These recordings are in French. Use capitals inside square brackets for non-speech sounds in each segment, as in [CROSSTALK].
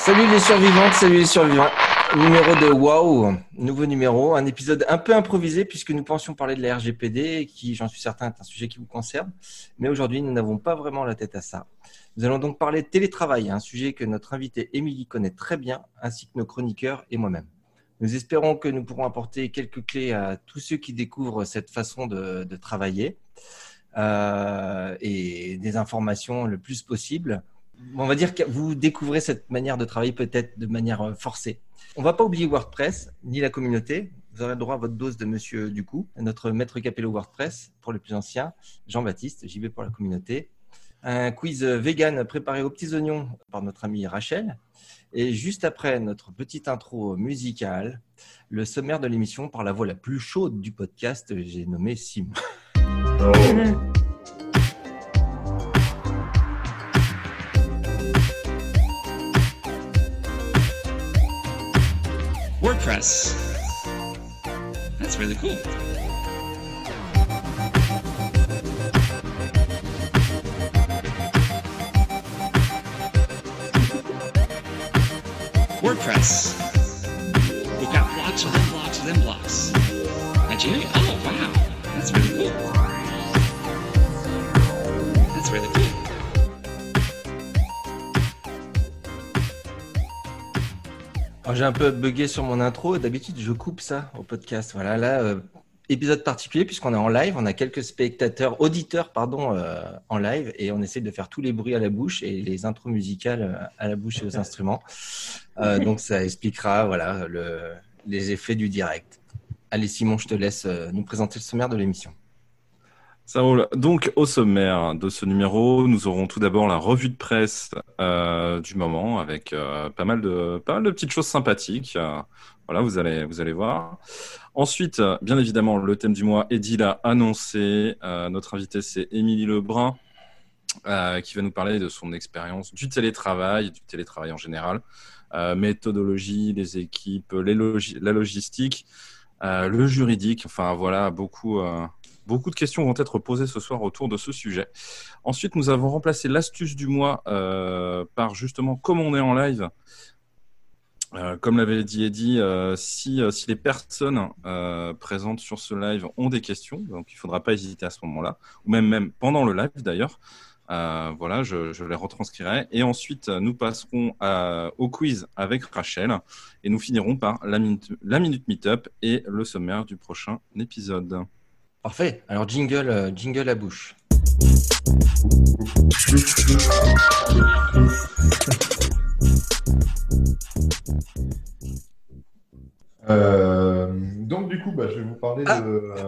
Salut les survivantes, salut les survivants. Numéro de Wow, nouveau numéro, un épisode un peu improvisé puisque nous pensions parler de la RGPD qui, j'en suis certain, est un sujet qui vous concerne. Mais aujourd'hui, nous n'avons pas vraiment la tête à ça. Nous allons donc parler de télétravail, un sujet que notre invité Émilie connaît très bien, ainsi que nos chroniqueurs et moi-même. Nous espérons que nous pourrons apporter quelques clés à tous ceux qui découvrent cette façon de, de travailler euh, et des informations le plus possible. On va dire que vous découvrez cette manière de travailler peut-être de manière euh, forcée. On va pas oublier WordPress ni la communauté. Vous aurez le droit à votre dose de Monsieur Ducou, notre maître capello WordPress pour les plus anciens, Jean-Baptiste, vais pour la communauté. Un quiz vegan préparé aux petits oignons par notre amie Rachel. Et juste après notre petite intro musicale, le sommaire de l'émission par la voix la plus chaude du podcast, j'ai nommé Sim. Oh. [LAUGHS] WordPress. That's really cool. WordPress. We've got blocks within blocks within blocks. Nigeria? Oh, wow. That's really cool. That's really cool. J'ai un peu bugué sur mon intro. D'habitude, je coupe ça au podcast. Voilà, là, euh, épisode particulier puisqu'on est en live. On a quelques spectateurs, auditeurs, pardon, euh, en live et on essaie de faire tous les bruits à la bouche et les intros musicales euh, à la bouche et aux instruments. donc, ça expliquera, voilà, le, les effets du direct. Allez, Simon, je te laisse nous présenter le sommaire de l'émission. Ça roule. Donc, au sommaire de ce numéro, nous aurons tout d'abord la revue de presse euh, du moment avec euh, pas, mal de, pas mal de petites choses sympathiques. Euh, voilà, vous allez, vous allez voir. Ensuite, bien évidemment, le thème du mois, Eddie l'a annoncé. notre invité, c'est Émilie Lebrun, qui va nous parler de son expérience du télétravail, du télétravail en général, méthodologie, les équipes, les la logistique, le juridique. Enfin, voilà, beaucoup Beaucoup de questions vont être posées ce soir autour de ce sujet. Ensuite, nous avons remplacé l'astuce du mois euh, par justement comme on est en live. Euh, comme l'avait dit Eddy, euh, si, les personnes présentes sur ce live ont des questions, donc il ne faudra pas hésiter à ce moment-là, ou même, même pendant le live d'ailleurs, voilà, je, les retranscrirai. Et ensuite, nous passerons au quiz avec Rachel et nous finirons par la minute, la minute meetup et le sommaire du prochain épisode. Parfait. Alors jingle, euh, jingle à bouche. Euh, donc du coup, bah, je vais vous parler de. Ah.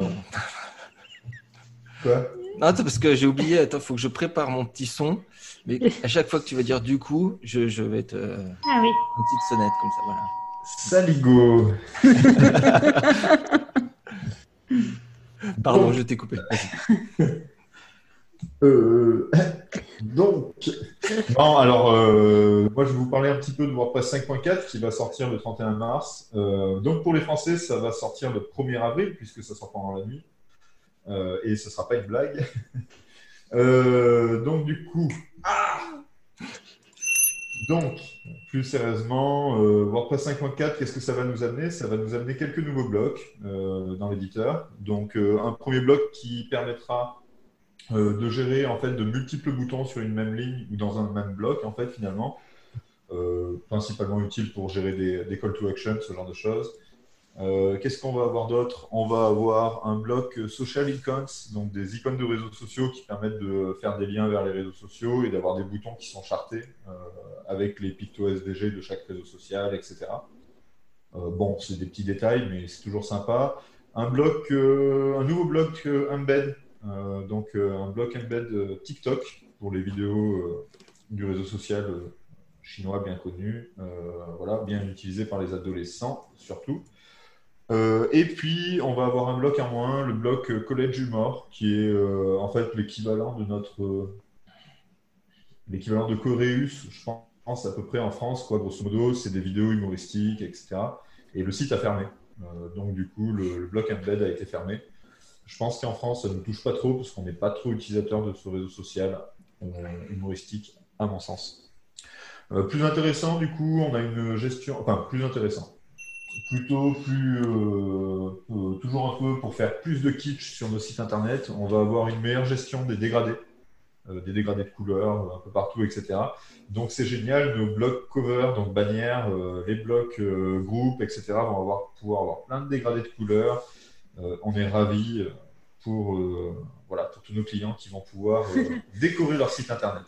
Quoi? Non, parce que j'ai oublié. Attends, il faut que je prépare mon petit son. Mais à chaque fois que tu vas dire du coup, je, vais te. Ah oui. Une petite sonnette comme ça, voilà. Saligo. [LAUGHS] [LAUGHS] Pardon, je t'ai coupé. [LAUGHS] Euh, donc, non, alors, euh, moi, je vais vous parler un petit peu de WordPress 5.4 qui va sortir le 31 mars. Euh, donc, pour les Français, ça va sortir le 1er avril puisque ça sort pendant la nuit. et ce ne sera pas une blague. [LAUGHS] donc, du coup, donc, plus sérieusement, euh, WordPress 5.4, qu'est-ce que ça va nous amener? Ça va nous amener quelques nouveaux blocs euh, dans l'éditeur. Donc, euh, un premier bloc qui permettra de gérer en fait de multiples boutons sur une même ligne ou dans un même bloc, en fait, finalement. principalement utile pour gérer des, des call to action, ce genre de choses. Euh, qu'est-ce qu'on va avoir d'autre? On va avoir un bloc social icons, donc des icônes de réseaux sociaux qui permettent de faire des liens vers les réseaux sociaux et d'avoir des boutons qui sont chartés euh, avec les picto SVG de chaque réseau social, etc. Euh, bon, c'est des petits détails, mais c'est toujours sympa. Un nouveau bloc embed, donc un bloc embed TikTok pour les vidéos du réseau social chinois bien connu, voilà, bien utilisé par les adolescents surtout. Euh, et puis, on va avoir un bloc à moins, le bloc euh, College Humor, qui est euh, en fait l'équivalent de notre. l'équivalent de Coréus, je pense, à peu près en France, quoi, grosso modo. C'est des vidéos humoristiques, etc. Et le site a fermé. donc, du coup, le, bloc Embed a été fermé. Je pense qu'en France, ça ne nous touche pas trop, parce qu'on n'est pas trop utilisateur de ce réseau social humoristique, à mon sens. Plus intéressant, du coup, on a une gestion, enfin plus intéressant, plutôt plus, euh, euh, toujours un peu pour faire plus de kitsch sur nos sites internet, on va avoir une meilleure gestion des dégradés, euh, des dégradés de couleurs un peu partout, etc. Donc c'est génial, nos blocs cover, donc bannières, euh, les blocs groupes, etc. vont avoir, pouvoir avoir plein de dégradés de couleurs. On est ravis pour, voilà, pour tous nos clients qui vont pouvoir [LAUGHS] décorer leur site internet.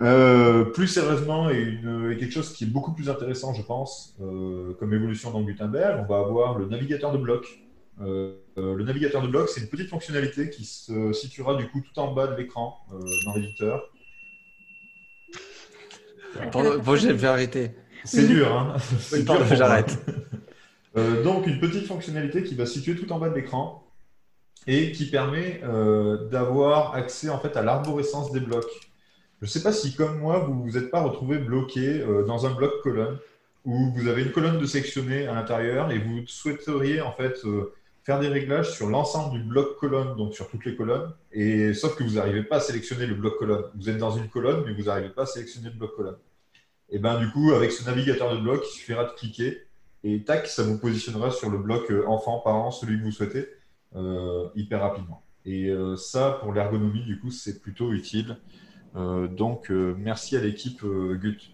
Euh, plus sérieusement, et, une- et quelque chose qui est beaucoup plus intéressant, je pense, euh, comme évolution dans Gutenberg, on va avoir le navigateur de blocs. Euh, le navigateur de blocs, c'est une petite fonctionnalité qui se situera du coup tout en bas de l'écran dans l'éditeur. Bon, je vais arrêter. C'est dur, hein [LAUGHS] C'est dur j'arrête. [LAUGHS] Donc, une petite fonctionnalité qui va se situer tout en bas de l'écran et qui permet d'avoir accès en fait à l'arborescence des blocs. Je ne sais pas si, comme moi, vous vous êtes pas retrouvé bloqué euh, dans un bloc colonne où vous avez une colonne de sectionné à l'intérieur et vous souhaiteriez en fait euh, faire des réglages sur l'ensemble du bloc colonne, donc sur toutes les colonnes, et sauf que vous n'arrivez pas à sélectionner le bloc colonne. Vous êtes dans une colonne, mais vous n'arrivez pas à sélectionner le bloc colonne. Et ben du coup, avec ce navigateur de bloc, il suffira de cliquer et tac, ça vous positionnera sur le bloc euh, enfant, parent, celui que vous souhaitez, hyper rapidement. Et ça, pour l'ergonomie, du coup, c'est plutôt utile. Euh, donc, euh, merci à l'équipe euh, Gut.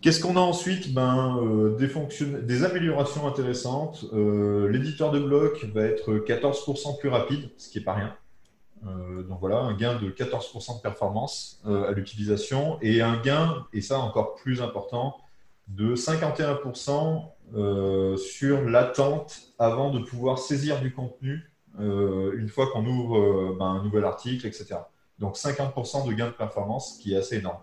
Qu'est-ce qu'on a ensuite? Ben, des, améliorations intéressantes. L'éditeur de bloc va être 14% plus rapide, ce qui n'est pas rien. Donc voilà, un gain de 14% de performance à l'utilisation et un gain, et ça encore plus important, de 51% euh, sur l'attente avant de pouvoir saisir du contenu une fois qu'on ouvre ben, un nouvel article, etc. Donc 50% de gain de performance, qui est assez énorme.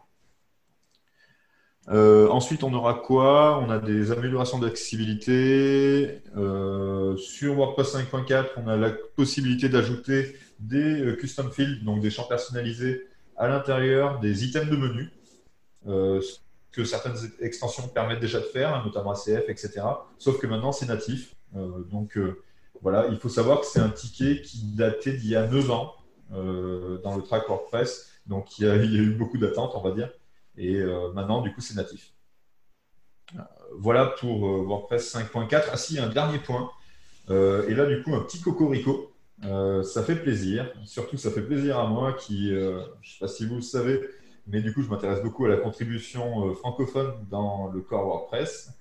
Euh, ensuite, on aura quoi? On a des améliorations d'accessibilité. Euh, sur WordPress 5.4, on a la possibilité d'ajouter des euh, custom fields, donc des champs personnalisés à l'intérieur des items de menu, ce que certaines extensions permettent déjà de faire, hein, notamment ACF, etc. Sauf que maintenant, c'est natif. Donc voilà, il faut savoir que c'est un ticket qui datait d'il y a 9 ans dans le track WordPress. Donc [LAUGHS] il y a, eu beaucoup d'attentes, on va dire. Et euh, maintenant, du coup, c'est natif. Euh, Voilà pour euh, WordPress 5.4. Ah si, un dernier point. Euh, et là, du coup, un petit cocorico. Euh, ça fait plaisir. Surtout, ça fait plaisir à moi qui, euh, je ne sais pas si vous le savez, mais du coup, je m'intéresse beaucoup à la contribution euh, francophone dans le corps WordPress.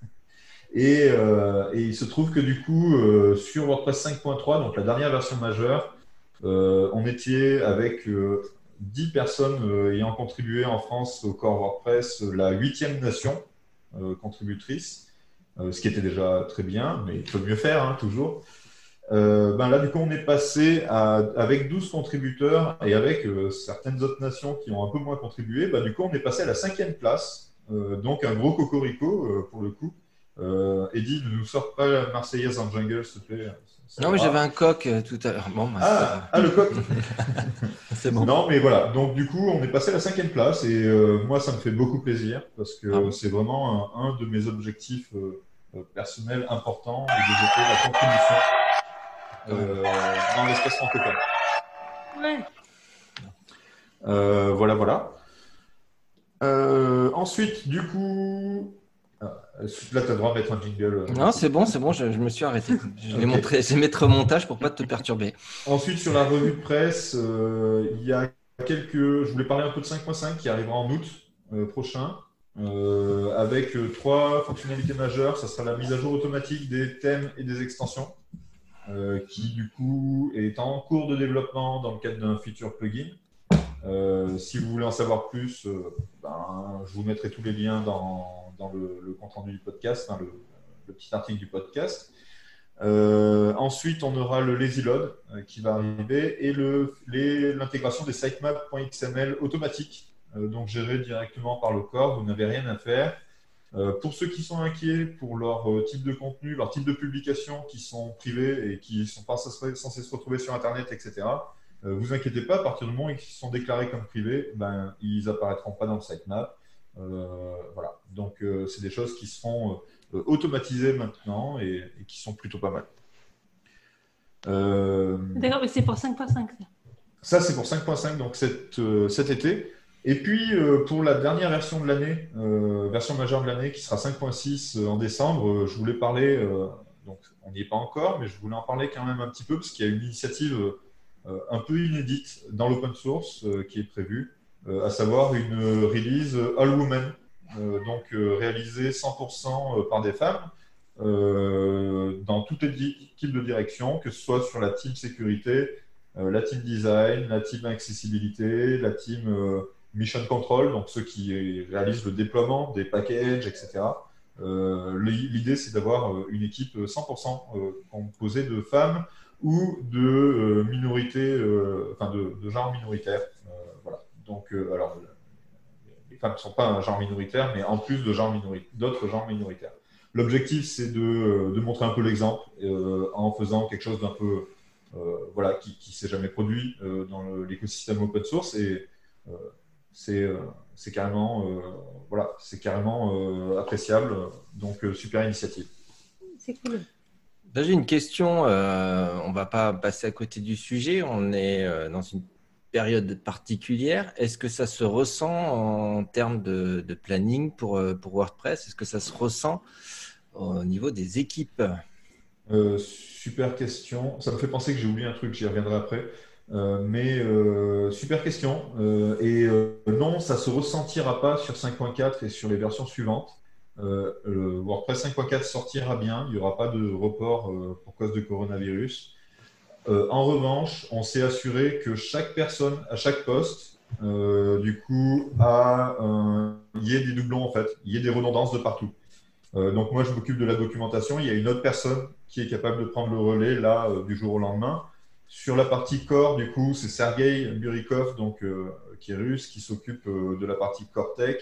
Et, euh, il se trouve que du coup, euh, sur WordPress 5.3, donc la dernière version majeure, euh, on était avec euh, 10 personnes euh, ayant contribué en France au corps WordPress, euh, la huitième nation euh, contributrice, euh, ce qui était déjà très bien, mais il peut mieux faire, hein, toujours. Euh, ben là, du coup, on est passé avec 12 contributeurs et avec euh, certaines autres nations qui ont un peu moins contribué, ben, du coup, on est passé à la cinquième place. Euh, donc, un gros cocorico euh, pour le coup. Euh, Eddie, ne nous sors pas la Marseillaise en jungle, s'il te plaît. Non, mais va. j'avais un coq euh, tout à l'heure. Bon, bah, Ah, ah, le coq [LAUGHS] c'est bon. Non, mais voilà. Donc, du coup, on est passé à la cinquième place et euh, moi, ça me fait beaucoup plaisir parce que Ah bon c'est vraiment un, un de mes objectifs euh, personnels importants de développer la contribution euh, dans l'espace francophone. Ouais. Euh, voilà, voilà. Euh, ensuite, du coup, ah, là, tu as le droit de mettre un jingle. euh. Non, c'est bon, c'est bon, je, je me suis arrêté. Je vais Ok. montrer, je vais mettre au montage pour pas te perturber. Ensuite, sur la revue de presse, euh, il y a quelques. Je voulais parler un peu de 5.5 qui arrivera en août euh, prochain, avec trois fonctionnalités majeures. Ça sera la mise à jour automatique des thèmes et des extensions, qui du coup est en cours de développement dans le cadre d'un feature plugin. Si vous voulez en savoir plus, ben, je vous mettrai tous les liens dans, dans le, compte rendu du podcast, le, petit article du podcast. Euh, ensuite, on aura le lazy load euh, qui va arriver et l'intégration des sitemaps.xml automatiques, euh, donc géré directement par le corps. Vous n'avez rien à faire. Euh, pour ceux qui sont inquiets pour leur type de contenu, leur type de publication qui sont privés et qui ne sont pas censés se retrouver sur Internet, etc., vous inquiétez pas, à partir du moment où ils sont déclarés comme privés, ben, ils apparaîtront pas dans le sitemap. Euh, voilà. Donc, euh, c'est des choses qui seront euh, automatisées maintenant et, et qui sont plutôt pas mal. D'accord, mais c'est pour 5.5. ça. c'est pour 5.5, donc cet, cet été. Et puis, euh, pour la dernière version de l'année, euh, version majeure de l'année, qui sera 5.6 en décembre, euh, je voulais parler, donc on n'y est pas encore, mais je voulais en parler quand même un petit peu, parce qu'il y a une initiative un peu inédite dans l'open source qui est prévue, à savoir une release all women, euh, donc euh, réalisée 100% par des femmes, euh, dans toute équipe de direction, que ce soit sur la team sécurité, euh, la team design, la team accessibilité, la team euh, mission control, donc ceux qui réalisent le déploiement des packages, etc. Euh, L'idée, c'est d'avoir euh, une équipe 100% euh, composée de femmes ou de euh, minorités, euh, enfin de, de genre. Euh. Donc, euh, alors, les femmes ne sont pas un genre minoritaire, mais en plus de genre minori- d'autres genres minoritaires. L'objectif, c'est de, euh, de montrer un peu l'exemple euh, en faisant quelque chose d'un peu, euh, voilà, qui ne s'est jamais produit euh, dans le- l'écosystème open source et euh, c'est euh, c'est carrément, euh, voilà, c'est carrément euh, appréciable. Donc, euh, super initiative. C'est cool. Là, J'ai une question. euh, on va pas passer à côté du sujet. On est euh, dans une période particulière. Est-ce que ça se ressent en termes de, planning pour, euh, pour WordPress? Est-ce que ça se ressent au niveau des équipes? Euh, super question. Ça me fait penser que j'ai oublié un truc, j'y reviendrai après. Euh, mais super question. Et non, ça se ressentira pas sur 5.4 et sur les versions suivantes. Le WordPress 5.4 sortira bien, il n'y aura pas de report pour cause de coronavirus. Euh, en revanche, on s'est assuré que chaque personne, à chaque poste, euh, du coup, a il y ait des doublons en fait, il y ait des redondances de partout. Euh, donc moi, je m'occupe de la documentation. Il y a une autre personne qui est capable de prendre le relais là euh, du jour au lendemain. Sur la partie core, du coup, c'est Sergei Burikov, donc euh, qui est russe, qui s'occupe euh, de la partie tech.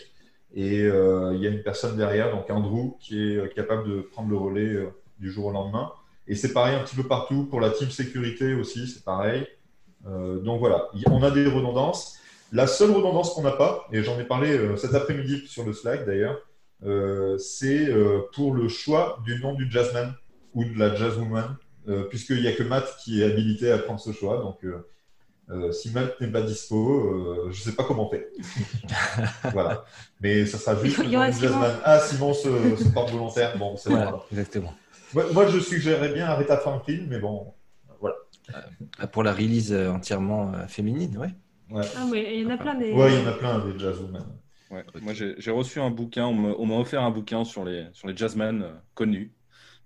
Et euh, il y a une personne derrière, donc Andrew, qui est euh, capable de prendre le relais euh, du jour au lendemain. Et c'est pareil un petit peu partout pour la team sécurité aussi, c'est pareil. Euh, donc voilà, on a des redondances. La seule redondance qu'on n'a pas, et j'en ai parlé euh, cet après-midi sur le Slack d'ailleurs, euh, c'est euh, pour le choix du nom du jazzman ou de la jazzwoman, euh, puisqu'il n'y a que Matt qui est habilité à prendre ce choix. Donc, euh, euh, si Matt n'est pas dispo, euh, je ne sais pas comment fait. [LAUGHS] voilà. Mais ça sera juste le nom du jazzman. Ah, Simon se, se porte volontaire. Bon, c'est Voilà, bon. exactement. Moi, moi, je suggérerais bien Aretha Franklin, mais bon, voilà. Ah, Pour la release euh, entièrement euh, féminine, ouais. Ouais, Ah oui, il y en a plein des. Ouais, il y en a plein des jazzwomen. Ouais. Moi, j'ai reçu un bouquin, on m'a offert un bouquin sur les, sur les jazzmen euh, connus.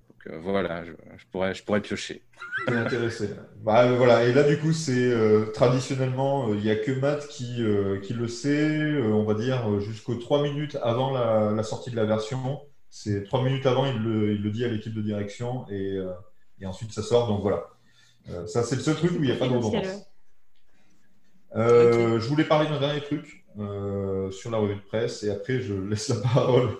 Donc euh, voilà, je, je pourrais, je pourrais piocher. [LAUGHS] Intéressé. Bah, euh, voilà. Et là, du coup, c'est euh, traditionnellement, euh, il n'y a que Matt qui, euh, qui le sait, euh, on va dire, euh, jusqu'aux trois minutes avant la, la sortie de la version. C'est trois minutes avant, il le, il le dit à l'équipe de direction et, euh, et ensuite ça sort. Donc voilà. Euh, ça, c'est le seul truc où il n'y a pas de redondance. Euh, Je voulais parler d'un dernier truc sur la revue de presse et après je [LAUGHS] laisse la parole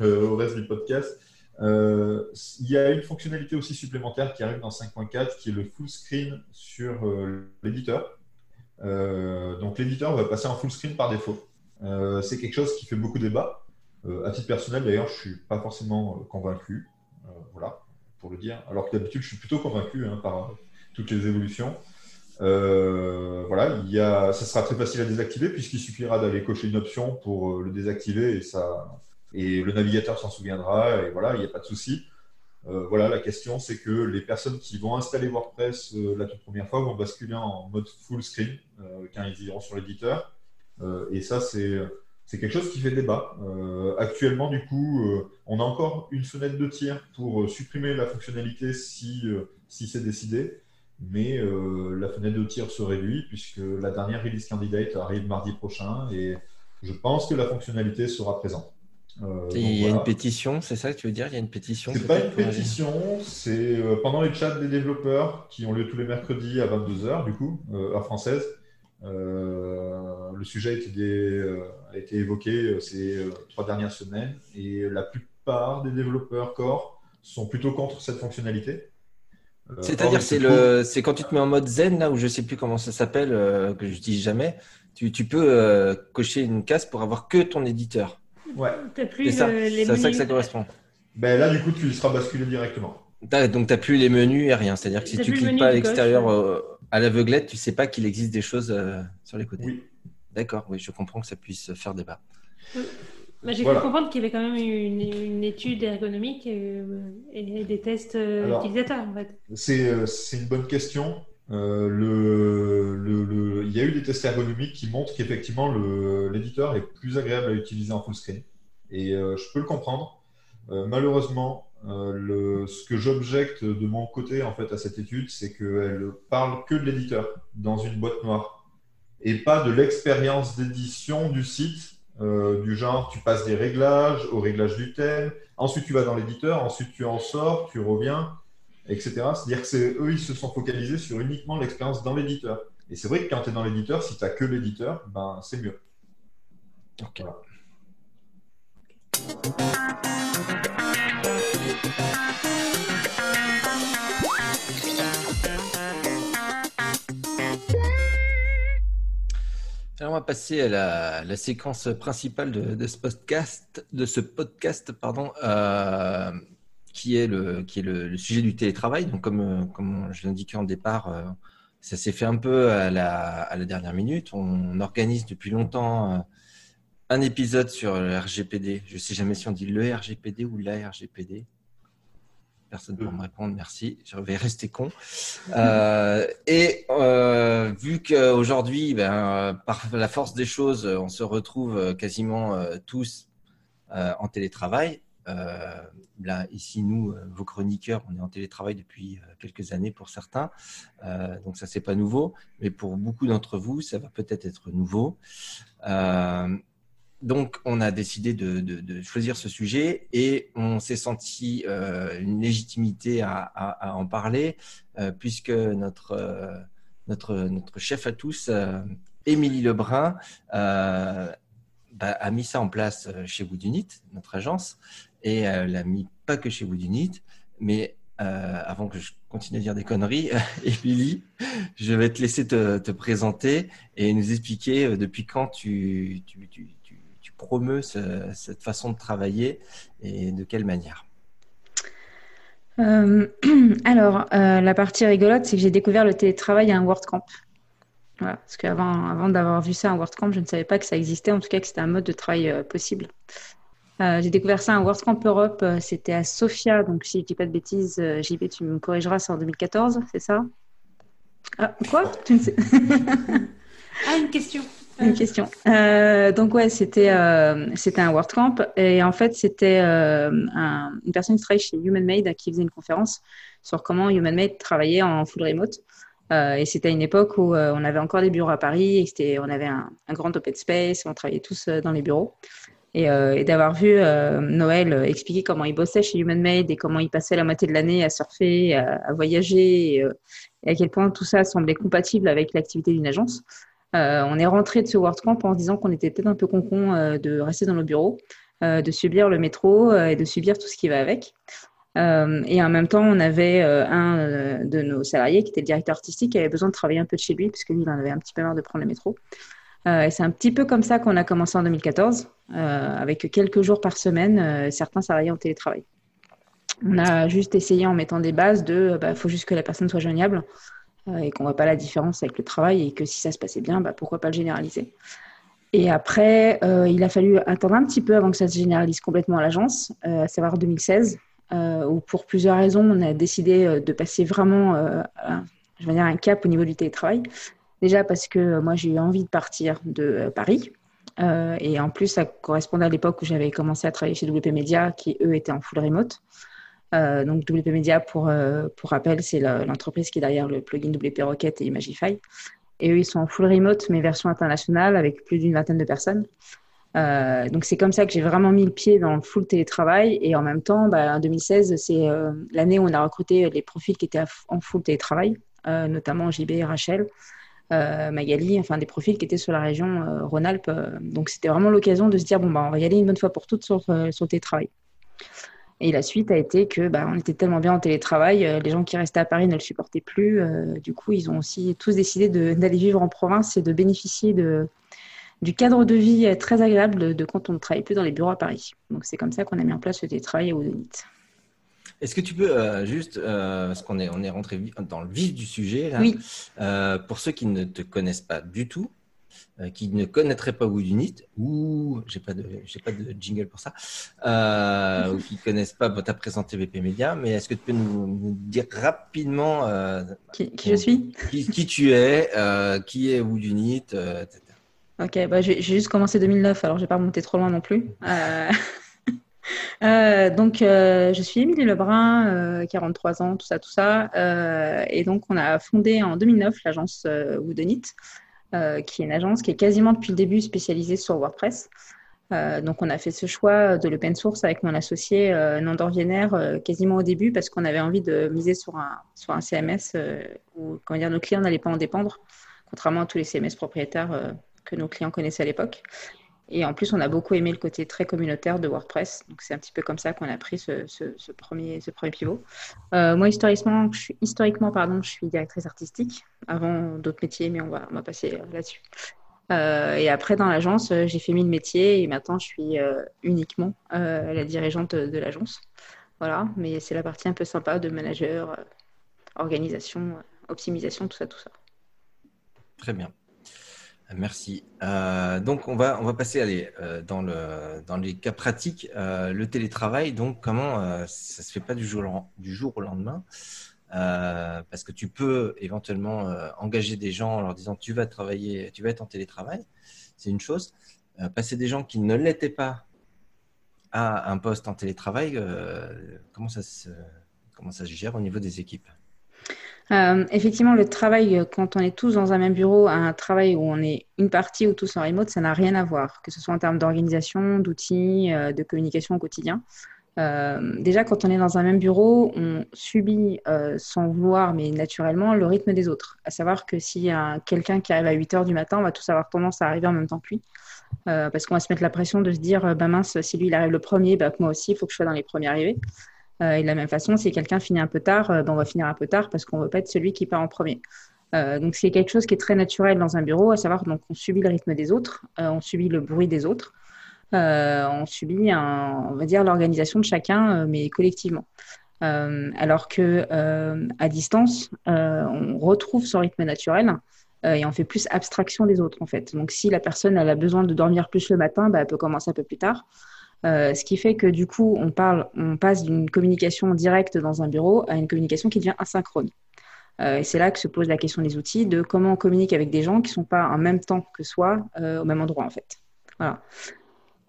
au reste du podcast. Il y a une fonctionnalité aussi supplémentaire qui arrive dans 5.4 qui est le full screen sur l'éditeur. Donc l'éditeur va passer en full screen par défaut. C'est quelque chose qui fait beaucoup débat. Euh, à titre personnel d'ailleurs, je suis pas forcément euh, convaincu. Euh, voilà, pour le dire. Alors que d'habitude, je suis plutôt convaincu hein, par toutes les évolutions. Euh, voilà, il y a, ça sera très facile à désactiver puisqu'il suffira d'aller cocher une option pour le désactiver et ça, et le navigateur s'en souviendra et voilà, il n'y a pas de souci. Voilà, la question c'est que les personnes qui vont installer WordPress la toute première fois vont basculer en mode full screen quand ils iront sur l'éditeur. Et ça, c'est c'est quelque chose qui fait débat. Euh, actuellement, du coup, euh, on a encore une fenêtre de tir pour euh, supprimer la fonctionnalité si, si c'est décidé, mais la fenêtre de tir se réduit puisque la dernière release candidate arrive mardi prochain et je pense que la fonctionnalité sera présente. Il y a voilà. une pétition, c'est ça que tu veux dire? Il y a une pétition C'est pas une pétition, c'est pendant les chats des développeurs qui ont lieu tous les mercredis à 22h, du coup, heure française. Le sujet dé- euh, a été évoqué euh, ces euh, trois dernières semaines et la plupart des développeurs core sont plutôt contre cette fonctionnalité. Euh, C'est-à-dire, c'est le, c'est quand tu te mets en mode zen, là, où je sais plus comment ça s'appelle, euh, que je dis jamais, tu, tu peux euh, cocher une case pour avoir que ton éditeur. Ouais. T'as C'est plus ça, le- les c'est à ça que ça correspond. Ben là, du coup, tu y seras basculé directement. T'as- Donc, tu n'as plus les menus et rien. C'est-à-dire que si T'as tu cliques pas à l'extérieur euh, à l'aveuglette, tu sais pas qu'il existe des choses euh, sur les côtés. Oui. D'accord, oui, je comprends que ça puisse faire débat. Bah, J'ai Voilà. cru comprendre qu'il y avait quand même une, une étude ergonomique et, et des tests euh, Alors- utilisateurs en fait. C'est euh, une bonne question. Euh, le, le- le- il y a eu des tests ergonomiques qui montrent qu'effectivement l'éditeur est plus agréable à utiliser en full screen. Et euh, je peux le comprendre. Euh, malheureusement, euh, le, ce que j'objecte de mon côté en fait à cette étude, c'est qu'elle parle que de l'éditeur dans une boîte noire et pas de l'expérience d'édition du site, euh, du genre tu passes des réglages au réglage du thème, ensuite tu vas dans l'éditeur, ensuite tu en sors, tu reviens etc. C'est-à-dire que c'est eux, ils se sont focalisés sur uniquement l'expérience dans l'éditeur. Et c'est vrai que quand tu es dans l'éditeur, si tu n'as que l'éditeur, ben, c'est mieux. Ok. Voilà. Alors, on va passer à la, séquence principale de, ce podcast, de ce podcast pardon, euh, qui est, le, qui est le, sujet du télétravail. Donc, comme, comme je l'indiquais en départ, euh, ça s'est fait un peu à la, à la dernière minute. On organise depuis longtemps euh, un épisode sur le RGPD. Je ne sais jamais si on dit le RGPD ou la RGPD. Personne ne peut me répondre, merci. Je vais rester con. [LAUGHS] Euh, et euh, vu qu'aujourd'hui, ben, euh, par la force des choses, on se retrouve quasiment euh, tous en télétravail. Là, ici, nous, vos chroniqueurs, on est en télétravail depuis quelques années pour certains. Donc, ça, c'est pas nouveau. Mais pour beaucoup d'entre vous, ça va peut-être être nouveau. Donc, on a décidé de, choisir ce sujet et on s'est senti euh, une légitimité à, en parler euh, puisque notre, euh, notre, chef à tous, Émilie Lebrun, bah, a mis ça en place chez Woodunit, notre agence, et elle l'a mis pas que chez Woodunit, mais avant que je continue à dire des conneries, [LAUGHS] Émilie, je vais te laisser te, te, présenter et nous expliquer depuis quand tu promeut ce, cette façon de travailler et de quelle manière euh, [CLEARS THROAT] Alors, euh, la partie rigolote, c'est que j'ai découvert le télétravail à un WordCamp. Voilà, parce qu'avant avant d'avoir vu ça à un WordCamp, je ne savais pas que ça existait, en tout cas que c'était un mode de travail euh, possible. j'ai découvert ça à un WordCamp Europe, c'était à Sofia, donc si je ne dis pas de bêtises, JB, tu me corrigeras, c'est en 2014, c'est ça? Ah, Quoi? Tu ne sais... Ah, une question une question. Euh, donc ouais, c'était euh, c'était un WordCamp et en fait c'était euh, un, une personne qui travaille chez HumanMade qui faisait une conférence sur comment HumanMade travaillait en full remote. Euh, et c'était à une époque où euh, on avait encore des bureaux à Paris et c'était on avait un, un, grand open space, on travaillait tous euh, dans les bureaux. Et, et d'avoir vu Noël expliquer comment il bossait chez HumanMade et comment il passait la moitié de l'année à surfer, à, voyager et à quel point tout ça semblait compatible avec l'activité d'une agence. Euh, on est rentré de ce WordCamp en se disant qu'on était peut-être un peu con-con euh, de rester dans nos bureaux, euh, de subir le métro et de subir tout ce qui va avec. et en même temps, on avait un de nos salariés qui était le directeur artistique qui avait besoin de travailler un peu de chez lui parce que lui, il en avait un petit peu marre de prendre le métro. et c'est un petit peu comme ça qu'on a commencé en 2014, avec quelques jours par semaine, certains salariés en télétravail. On a juste essayé en mettant des bases de, bah, faut juste que la personne soit joignable et qu'on ne voit pas la différence avec le travail et que si ça se passait bien, bah, pourquoi pas le généraliser. Et après, euh, il a fallu attendre un petit peu avant que ça se généralise complètement à l'agence, euh, à savoir 2016, euh, où pour plusieurs raisons, on a décidé de passer vraiment je veux dire, un cap au niveau du télétravail. Déjà parce que moi, j'ai eu envie de partir de Paris. et en plus, ça correspondait à l'époque où j'avais commencé à travailler chez WP Media, qui eux étaient en full remote. Euh, donc WP Media, pour, euh, pour rappel, c'est l'entreprise qui est derrière le plugin WP Rocket et Imagify. Et eux, ils sont en full remote, mais version internationale, avec plus d'une vingtaine de personnes. Euh, donc c'est comme ça que j'ai vraiment mis le pied dans le full télétravail. Et en même temps, bah, en 2016, c'est l'année où on a recruté les profils qui étaient en full télétravail, notamment JB Rachel. Magali, enfin des profils qui étaient sur la région Rhône-Alpes. donc c'était vraiment l'occasion de se dire bon bah on va y aller une bonne fois pour toutes sur, sur télétravail. Et la suite a été que bah, on était tellement bien en télétravail, euh, les gens qui restaient à Paris ne le supportaient plus. Euh, du coup, ils ont aussi tous décidé d'aller vivre en province et de bénéficier de, du cadre de vie très agréable de, de, quand on ne travaille plus dans les bureaux à Paris. Donc c'est comme ça qu'on a mis en place le télétravail à Oudonit. Est-ce que tu peux euh, juste, parce qu'on est, on est rentré dans le vif du sujet, là, oui. pour ceux qui ne te connaissent pas du tout, qui ne connaîtraient pas Woodunit, ou j'ai pas de j'ai pas de jingle pour ça, euh, ou qui connaissent pas, bon, tu as présenté VP Media, mais est-ce que tu peux nous, nous dire rapidement euh, Qui, qui je suis? qui, qui tu es, euh, qui est Woodunit, euh, etc. Ok, bah, j'ai j'ai juste commencé 2009, alors je vais pas remonter trop loin non plus. Euh, [LAUGHS] euh, donc, euh, je suis Émilie Lebrun, euh, 43 ans, tout ça, tout ça. Euh, et donc, on a fondé en 2009 l'agence euh, Woodenit, euh, qui est une agence qui est quasiment depuis le début spécialisée sur WordPress. Euh, donc, on a fait ce choix de l'open source avec mon associé euh, Nandor euh, quasiment au début parce qu'on avait envie de miser sur un, sur un CMS où comment nos clients n'allaient pas en dépendre, contrairement à tous les CMS propriétaires que nos clients connaissaient à l'époque. Et en plus, on a beaucoup aimé le côté très communautaire de WordPress. Donc, c'est un petit peu comme ça qu'on a pris ce, premier, pivot. Euh, moi, historiquement, je suis, historiquement pardon, je suis directrice artistique avant d'autres métiers, mais on va, passer euh, là-dessus. Euh, et après, dans l'agence, j'ai fait mille métiers et maintenant, je suis uniquement la dirigeante de l'agence. Voilà, mais c'est la partie un peu sympa de manager, organisation, optimisation, tout ça, tout ça. Très bien. Merci. Euh, donc, on va, on va passer euh, dans, le, dans les cas pratiques. Euh, le télétravail, donc, comment ça se fait pas du jour, au- du jour au lendemain? Parce que tu peux éventuellement engager des gens en leur disant tu vas travailler, tu vas être en télétravail. C'est une chose. Passer des gens qui ne l'étaient pas à un poste en télétravail, comment ça comment ça se gère au niveau des équipes? Euh, effectivement, le travail, euh, quand on est tous dans un même bureau, un travail où on est une partie ou tous en remote, ça n'a rien à voir, que ce soit en termes d'organisation, d'outils, euh, de communication au quotidien. Déjà, quand on est dans un même bureau, on subit sans vouloir, mais naturellement, le rythme des autres. À savoir que s'il y a quelqu'un qui arrive à 8 heures du matin, on va tous avoir tendance à arriver en même temps que lui. Parce qu'on va se mettre la pression de se dire, bah mince, si lui il arrive le premier, bah, moi aussi, il faut que je sois dans les premiers arrivés. Euh, et de la même façon, si quelqu'un finit un peu tard, euh, ben, on va finir un peu tard parce qu'on ne veut pas être celui qui part en premier. Euh, donc c'est quelque chose qui est très naturel dans un bureau, à savoir donc on subit le rythme des autres, on subit le bruit des autres, on subit un- on va dire l'organisation de chacun, mais collectivement. Alors que à distance, on retrouve son rythme naturel et on fait plus abstraction des autres en fait. Donc si la personne a besoin de dormir plus le matin, bah, elle peut commencer un peu plus tard. Euh, ce qui fait que du coup, on passe d'une communication directe dans un bureau à une communication qui devient asynchrone. Euh, et c'est là que se pose la question des outils, de comment on communique avec des gens qui ne sont pas en même temps que soi, euh, au même endroit en fait.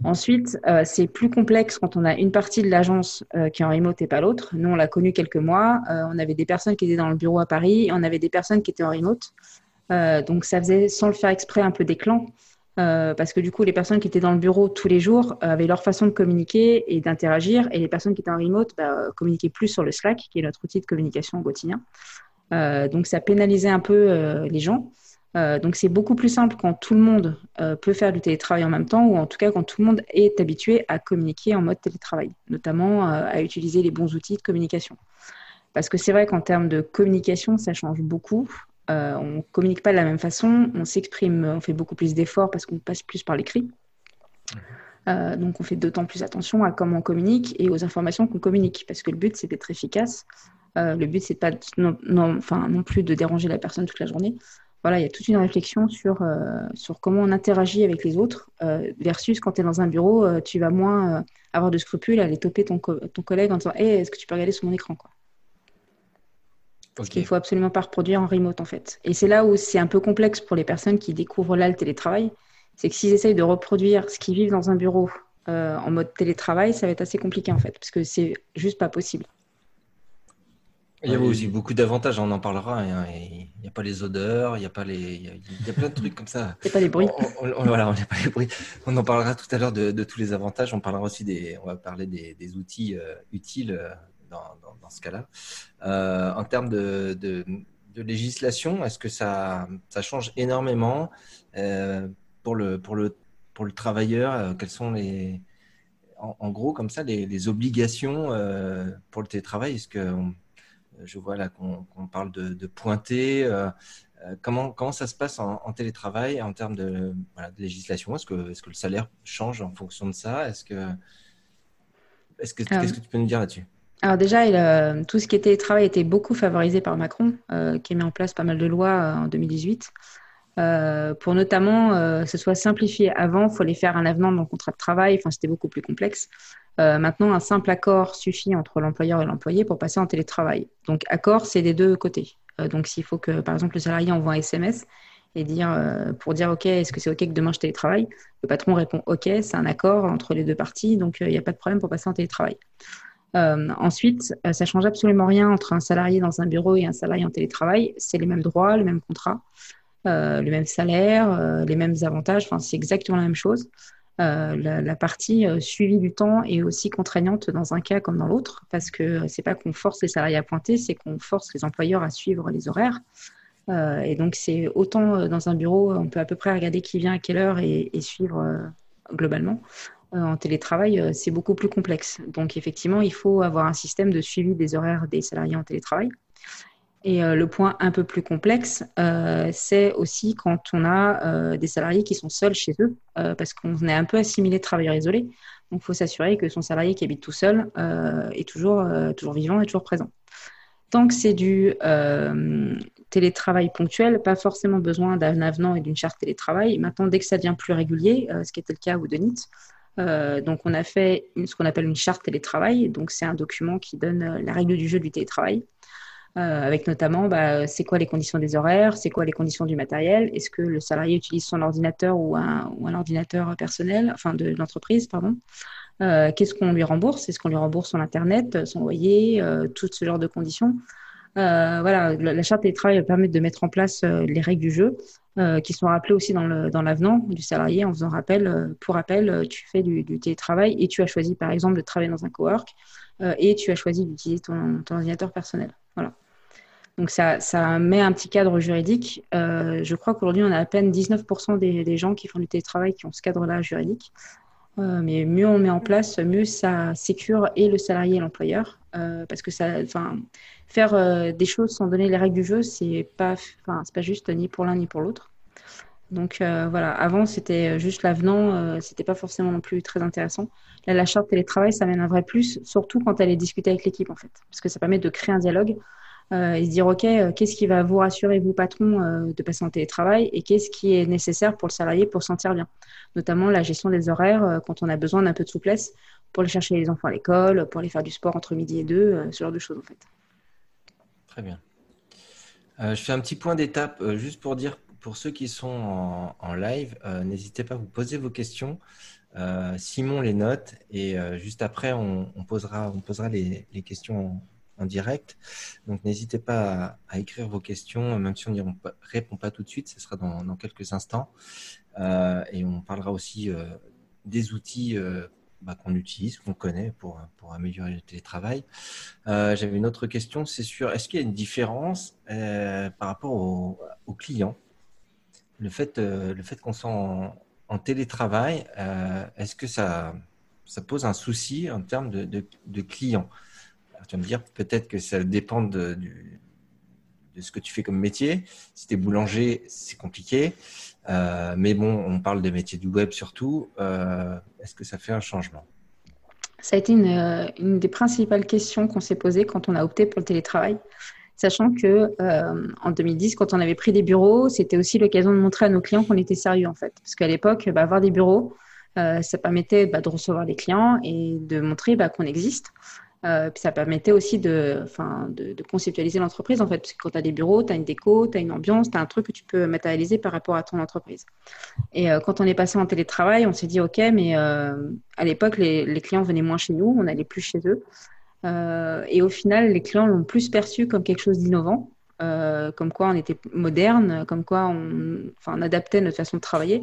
Ensuite, c'est plus complexe quand on a une partie de l'agence qui est en remote et pas l'autre. Nous, on l'a connu quelques mois. On avait des personnes qui étaient dans le bureau à Paris et on avait des personnes qui étaient en remote. Donc, ça faisait, sans le faire exprès, un peu des clans. Euh, parce que du coup, les personnes qui étaient dans le bureau tous les jours avaient leur façon de communiquer et d'interagir, et les personnes qui étaient en remote bah, euh, communiquaient plus sur le Slack, qui est notre outil de communication au quotidien. Euh, donc, ça pénalisait un peu les gens. Donc, c'est beaucoup plus simple quand tout le monde peut faire du télétravail en même temps, ou en tout cas quand tout le monde est habitué à communiquer en mode télétravail, notamment à utiliser les bons outils de communication. Parce que c'est vrai qu'en termes de communication, ça change beaucoup. Euh, on communique pas de la même façon, on s'exprime, on fait beaucoup plus d'efforts parce qu'on passe plus par l'écrit. Euh, donc on fait d'autant plus attention à comment on communique et aux informations qu'on communique, parce que le but c'est d'être efficace. Euh, le but c'est pas non, plus de déranger la personne toute la journée. Voilà, il y a toute une réflexion sur, euh, comment on interagit avec les autres, euh, versus quand tu es dans un bureau, euh, tu vas moins euh, avoir de scrupules à aller toper ton collègue en disant hey, est-ce que tu peux regarder sur mon écran quoi? Ok. qu'il faut absolument pas reproduire en remote en fait. Et c'est là où c'est un peu complexe pour les personnes qui découvrent là le télétravail, c'est que s'ils essayent de reproduire ce qu'ils vivent dans un bureau euh, en mode télétravail, ça va être assez compliqué en fait, parce que c'est juste pas possible. Il y a aussi beaucoup d'avantages, on en parlera. hein, Il n'y a pas les odeurs, il n'y a pas les, il y a, il a plein de trucs comme ça. C'est pas les bruits. On, on- on- voilà, on n'a pas les bruits. On en parlera tout à l'heure de, de tous les avantages. On parlera aussi des, on va parler des, des outils euh, utiles euh, dans, dans, dans ce cas-là. Euh, en termes de, de, de législation, est-ce que ça, ça change énormément euh, pour le, pour le, pour le travailleur euh, Quelles sont les, en, en gros, comme ça, les, les obligations euh, pour le télétravail? Est-ce que on- je vois là qu'on parle de, de pointer. euh, euh, comment, comment ça se passe en, en télétravail en termes de, voilà, de législation? Est-ce que, est que le salaire change en fonction de ça? Est-ce que, est-ce que, Ah. qu'est-ce que tu peux nous dire là-dessus? Alors déjà, euh, tout ce qui était télétravail était beaucoup favorisé par Macron, euh, qui a mis en place pas mal de lois euh, en 2018. euh, pour notamment euh, ce soit simplifié. Avant, il fallait faire un avenant dans le contrat de travail, enfin, c'était beaucoup plus complexe. Maintenant, un simple accord suffit entre l'employeur et l'employé pour passer en télétravail. Donc, accord, c'est des deux côtés. Donc, s'il faut que, par exemple, le salarié envoie un SMS et dire, pour dire, OK, est-ce que c'est OK que demain je télétravaille? Le patron répond, OK, c'est un accord entre les deux parties, donc il n'y a pas de problème pour passer en télétravail. Euh, ensuite, euh, ça change absolument rien entre un salarié dans un bureau et un salarié en télétravail. C'est les mêmes droits, le même contrat, euh, le même salaire, euh, les mêmes avantages. Enfin, c'est exactement la même chose. La, partie euh, suivi du temps est aussi contraignante dans un cas comme dans l'autre, parce que c'est pas qu'on force les salariés à pointer, c'est qu'on force les employeurs à suivre les horaires. Et donc, c'est autant dans un bureau, on peut à peu près regarder qui vient à quelle heure et, suivre globalement. Euh, en télétravail, euh, c'est beaucoup plus complexe. Donc, effectivement, il faut avoir un système de suivi des horaires des salariés en télétravail. Et euh, le point un peu plus complexe, c'est aussi quand on a des salariés qui sont seuls chez eux, parce qu'on est un peu assimilé de travailleurs isolés. Donc, il faut s'assurer que son salarié qui habite tout seul est toujours, vivant et toujours présent. Tant que c'est du télétravail ponctuel, pas forcément besoin d'un avenant et d'une charte télétravail. Maintenant, dès que ça devient plus régulier, ce qui était le cas au Denit, euh, donc on a fait ce qu'on appelle une charte télétravail. Donc c'est un document qui donne euh, la règle du jeu du télétravail, euh, avec notamment bah, c'est quoi les conditions des horaires, c'est quoi les conditions du matériel, est-ce que le salarié utilise son ordinateur ou un, ordinateur personnel, enfin de l'entreprise, pardon. Qu'est-ce qu'on lui rembourse? Est-ce qu'on lui rembourse son internet, son loyer, tout ce genre de conditions? Voilà, la, charte télétravail va permettre de mettre en place les règles du jeu, euh, qui sont rappelées aussi dans le- dans l'avenant du salarié en faisant rappel. euh, pour rappel, euh, tu fais du, télétravail et tu as choisi par exemple de travailler dans un cowork et tu as choisi d'utiliser ton, ton ordinateur personnel. Voilà. Donc ça, ça met un petit cadre juridique. Je crois qu'aujourd'hui, on a à peine 19% des, des gens qui font du télétravail qui ont ce cadre-là juridique. Euh, mais mieux on met en place, mieux ça sécure et le salarié et l'employeur. Euh, parce que faire euh, des choses sans donner les règles du jeu, c'est pas, pas juste ni pour l'un ni pour l'autre. Donc voilà, avant c'était juste l'avenant, c'était pas forcément non plus très intéressant. Là, la charte télétravail, ça mène un vrai plus, surtout quand elle est discutée avec l'équipe en fait, parce que ça permet de créer un dialogue et se dire ok, qu'est-ce qui va vous rassurer vous patron de passer en télétravail et qu'est-ce qui est nécessaire pour le salarié pour se sentir bien, notamment la gestion des horaires euh, quand on a besoin d'un peu de souplesse pour aller chercher les enfants à l'école, pour aller faire du sport entre midi et deux, euh, ce genre de choses en fait. Très bien. Euh, je fais un petit point d'étape juste pour dire pour ceux qui sont en, live, n'hésitez pas à vous poser vos questions. Simon les note et juste après on, posera, les, les questions en direct. Donc n'hésitez pas à, écrire vos questions, même si on n'y répond pas tout de suite, ce sera dans, quelques instants. Euh, et on parlera aussi euh, des outils euh, bah, qu'on utilise, qu'on connaît pour, pour améliorer le télétravail. J'avais une autre question, c'est sur est-ce qu'il y a une différence par rapport au, au client Le fait, fait qu'on soit en, télétravail, est-ce que ça, ça pose un souci en termes de, de, de clients? Tu vas me dire peut-être que ça dépend de, ce que tu fais comme métier. Si tu es boulanger, c'est compliqué. Euh, mais bon, on parle des métiers du web surtout. Euh, est-ce que ça fait un changement? Ça a été une, euh, une des principales questions qu'on s'est posées quand on a opté pour le télétravail, sachant que en 2010, quand on avait pris des bureaux, c'était aussi l'occasion de montrer à nos clients qu'on était sérieux en fait, parce qu'à l'époque, bah, avoir des bureaux, ça permettait bah, de recevoir les clients et de montrer bah, qu'on existe. Euh, puis ça permettait aussi de, de, conceptualiser l'entreprise en fait, parce que quand tu as des bureaux, tu as une déco, tu as une ambiance, tu as un truc que tu peux matérialiser par rapport à ton entreprise. Et euh, quand on est passé en télétravail, on s'est dit ok, mais euh, à l'époque, les, clients venaient moins chez nous, on n'allait plus chez eux. Et au final, les clients l'ont plus perçu comme quelque chose d'innovant, comme quoi on était moderne, comme quoi on, on adaptait notre façon de travailler.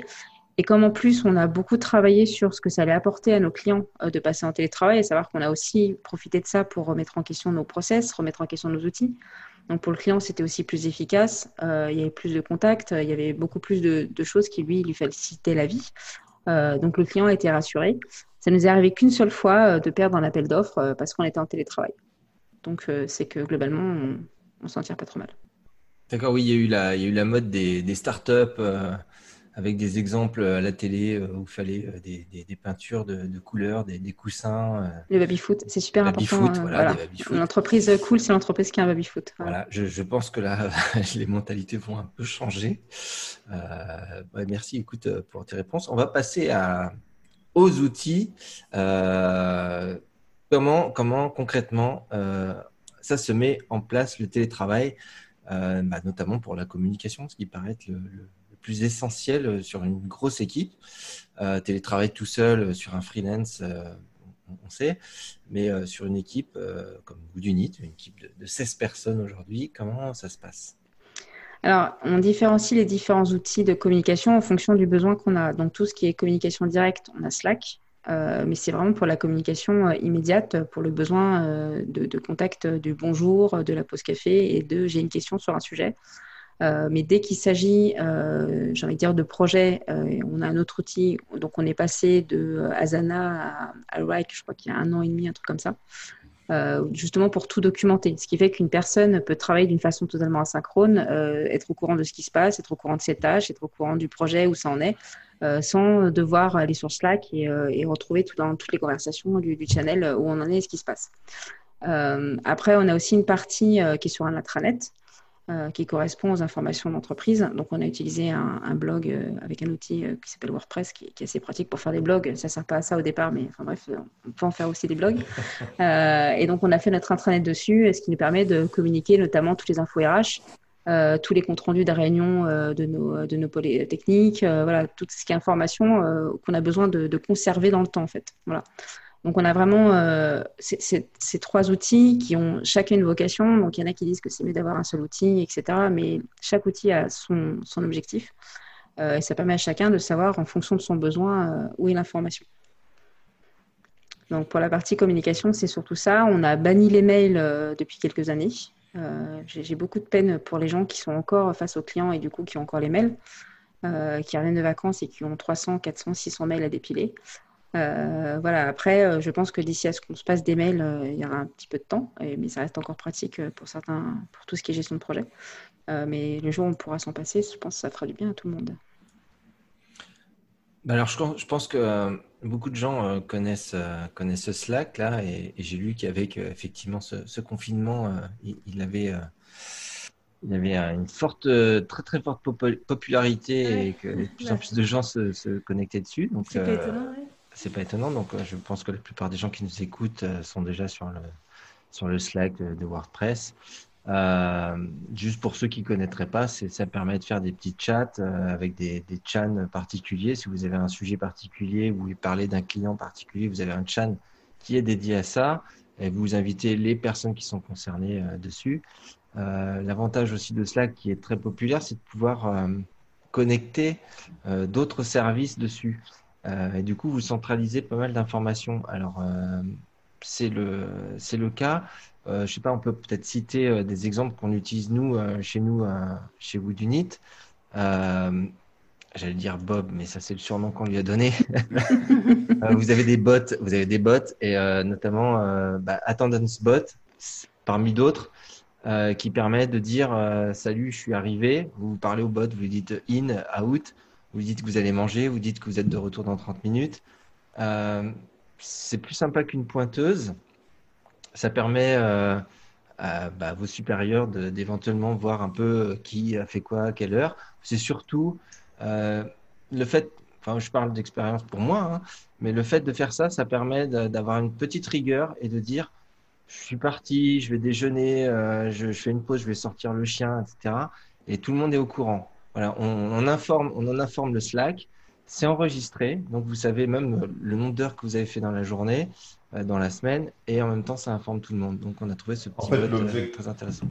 Et comme en plus, on a beaucoup travaillé sur ce que ça allait apporter à nos clients euh, de passer en télétravail, à savoir qu'on a aussi profité de ça pour remettre en question nos process, remettre en question nos outils. Donc pour le client, c'était aussi plus efficace, euh, il y avait plus de contacts, il y avait beaucoup plus de, choses qui lui, lui facilitaient la vie. Euh, donc le client a été rassuré. Ça nous est arrivé qu'une seule fois euh, de perdre un appel d'offres euh, parce qu'on était en télétravail. Donc euh, c'est que globalement, on, on s'en tire pas trop mal. D'accord, oui, il y a eu la, mode des, des startups euh, avec des exemples à la télé euh, où il fallait euh, des, des- des peintures de, de couleurs, des, des coussins. euh, Le baby-foot, c'est super Baby-foot, important. euh, voilà, voilà. baby-foot. L'entreprise cool, c'est l'entreprise qui a un baby-foot. Voilà. Voilà, je, je pense que là, [LAUGHS] les mentalités vont un peu changer. Euh, merci, écoute, pour tes réponses. On va passer à, aux outils. Euh, comment, comment concrètement euh, ça se met en place le télétravail, bah, notamment pour la communication, ce qui paraît être le plus essentiel euh, sur une grosse équipe. Euh, télétravail tout seul euh, sur un freelance, euh, on, sait, mais sur une équipe comme Goodunit, une équipe de, de 16 personnes aujourd'hui, comment ça se passe? Alors, on différencie les différents outils de communication en fonction du besoin qu'on a. Donc, tout ce qui est communication directe, on a Slack, mais c'est vraiment pour la communication immédiate, pour le besoin de, contact du bonjour, de la pause café et de j'ai une question sur un sujet. Euh, mais dès qu'il s'agit, euh, j'ai envie de dire, de projet, euh, on a un autre outil. Donc, on est passé de euh, Asana à, à Wrike, je crois qu'il y a un an et demi, un truc comme ça, justement pour tout documenter. Ce qui fait qu'une personne peut travailler d'une façon totalement asynchrone, être au courant de ce qui se passe, être au courant de ses tâches, être au courant du projet, où ça en est, sans devoir aller sur Slack et, et retrouver tout dans toutes les conversations du, du channel où on en est et ce qui se passe. Après, on a aussi une partie qui est sur un intranet euh, qui correspond aux informations d'entreprise. Donc, on a utilisé un, un blog euh, avec un outil euh, qui s'appelle WordPress, qui, qui est assez pratique pour faire des blogs. Ça ne sert pas à ça au départ, mais enfin bref, on peut en faire aussi des blogs. [LAUGHS] Et donc, on a fait notre intranet dessus, ce qui nous permet de communiquer notamment toutes les infos RH, tous les comptes rendus des réunions de nos, de nos pôles techniques, voilà, tout ce qui est information qu'on a besoin de, de conserver dans le temps, en fait. Voilà. Donc, on a vraiment euh, ces, trois outils qui ont chacun une vocation. Donc, il y en a qui disent que c'est mieux d'avoir un seul outil, etc. Mais chaque outil a son, objectif. Euh, et ça permet à chacun de savoir, en fonction de son besoin, euh, où est l'information. Donc, pour la partie communication, c'est surtout ça. On a banni les mails depuis quelques années. J'ai beaucoup de peine pour les gens qui sont encore face aux clients et du coup qui ont encore les mails, qui reviennent de vacances et qui ont 300, 400, 600 mails à dépiler. Euh, voilà, après, euh, je pense que d'ici à ce qu'on se passe des mails, euh, il y aura un petit peu de temps, et- mais ça reste encore pratique pour certains, pour tout ce qui est gestion de projet. Euh, mais le jour où on pourra s'en passer, je pense que ça fera du bien à tout le monde. Bah alors, je, pense- je pense que beaucoup de gens euh, connaissent, euh, connaissent Slack là, et, et j'ai lu qu'avec euh, effectivement ce, ce confinement, euh, il, il avait, euh, il avait une forte, très très forte popu- popularité et que de plus en plus de gens se, se connectaient dessus. Donc, C'est pas euh, étonnant, ouais. C'est pas étonnant. Donc, euh, je pense que la plupart des gens qui nous écoutent euh, sont déjà sur le, sur le Slack de, WordPress. Euh, juste pour ceux qui connaîtraient pas, ça permet de faire des petits chats avec des, des chans particuliers. Si vous avez un sujet particulier, vous parler d'un client particulier, vous avez un chan qui est dédié à ça et vous invitez les personnes qui sont concernées dessus. L'avantage aussi de Slack qui est très populaire, c'est de pouvoir connecter d'autres services dessus. Euh, et du coup, vous centralisez pas mal d'informations. Alors, euh, c'est le, le cas. Euh, je sais pas, on peut peut-être citer euh, des exemples qu'on utilise nous, chez nous, chez Woodunit. J'allais dire Bob, mais ça c'est le surnom qu'on lui a donné. [LAUGHS] Vous avez des bots, vous avez des bots et notamment bah, Attendance Bot, parmi d'autres, qui permet de dire salut, je suis arrivé. Vous parlez au bot, vous lui dites in, out, vous dites que vous allez manger, vous dites que vous êtes de retour dans 30 minutes. Euh, c'est plus sympa qu'une pointeuse. Ça permet euh, à bah, vos supérieurs d'éventuellement voir un peu qui a fait quoi à quelle heure. C'est surtout euh, le fait, enfin je parle d'expérience pour moi, hein, mais le fait de faire ça, ça permet d'avoir une petite rigueur et de dire je suis parti, je vais déjeuner, je, je fais une pause, je vais sortir le chien, etc. Et tout le monde est au courant. Voilà, on, on informe, on en informe le Slack. C'est enregistré, donc vous savez même le nombre d'heures que vous avez fait dans la journée, euh, dans la semaine, et en même temps ça informe tout le monde. Donc on a trouvé ce petit En fait, euh, très intéressant.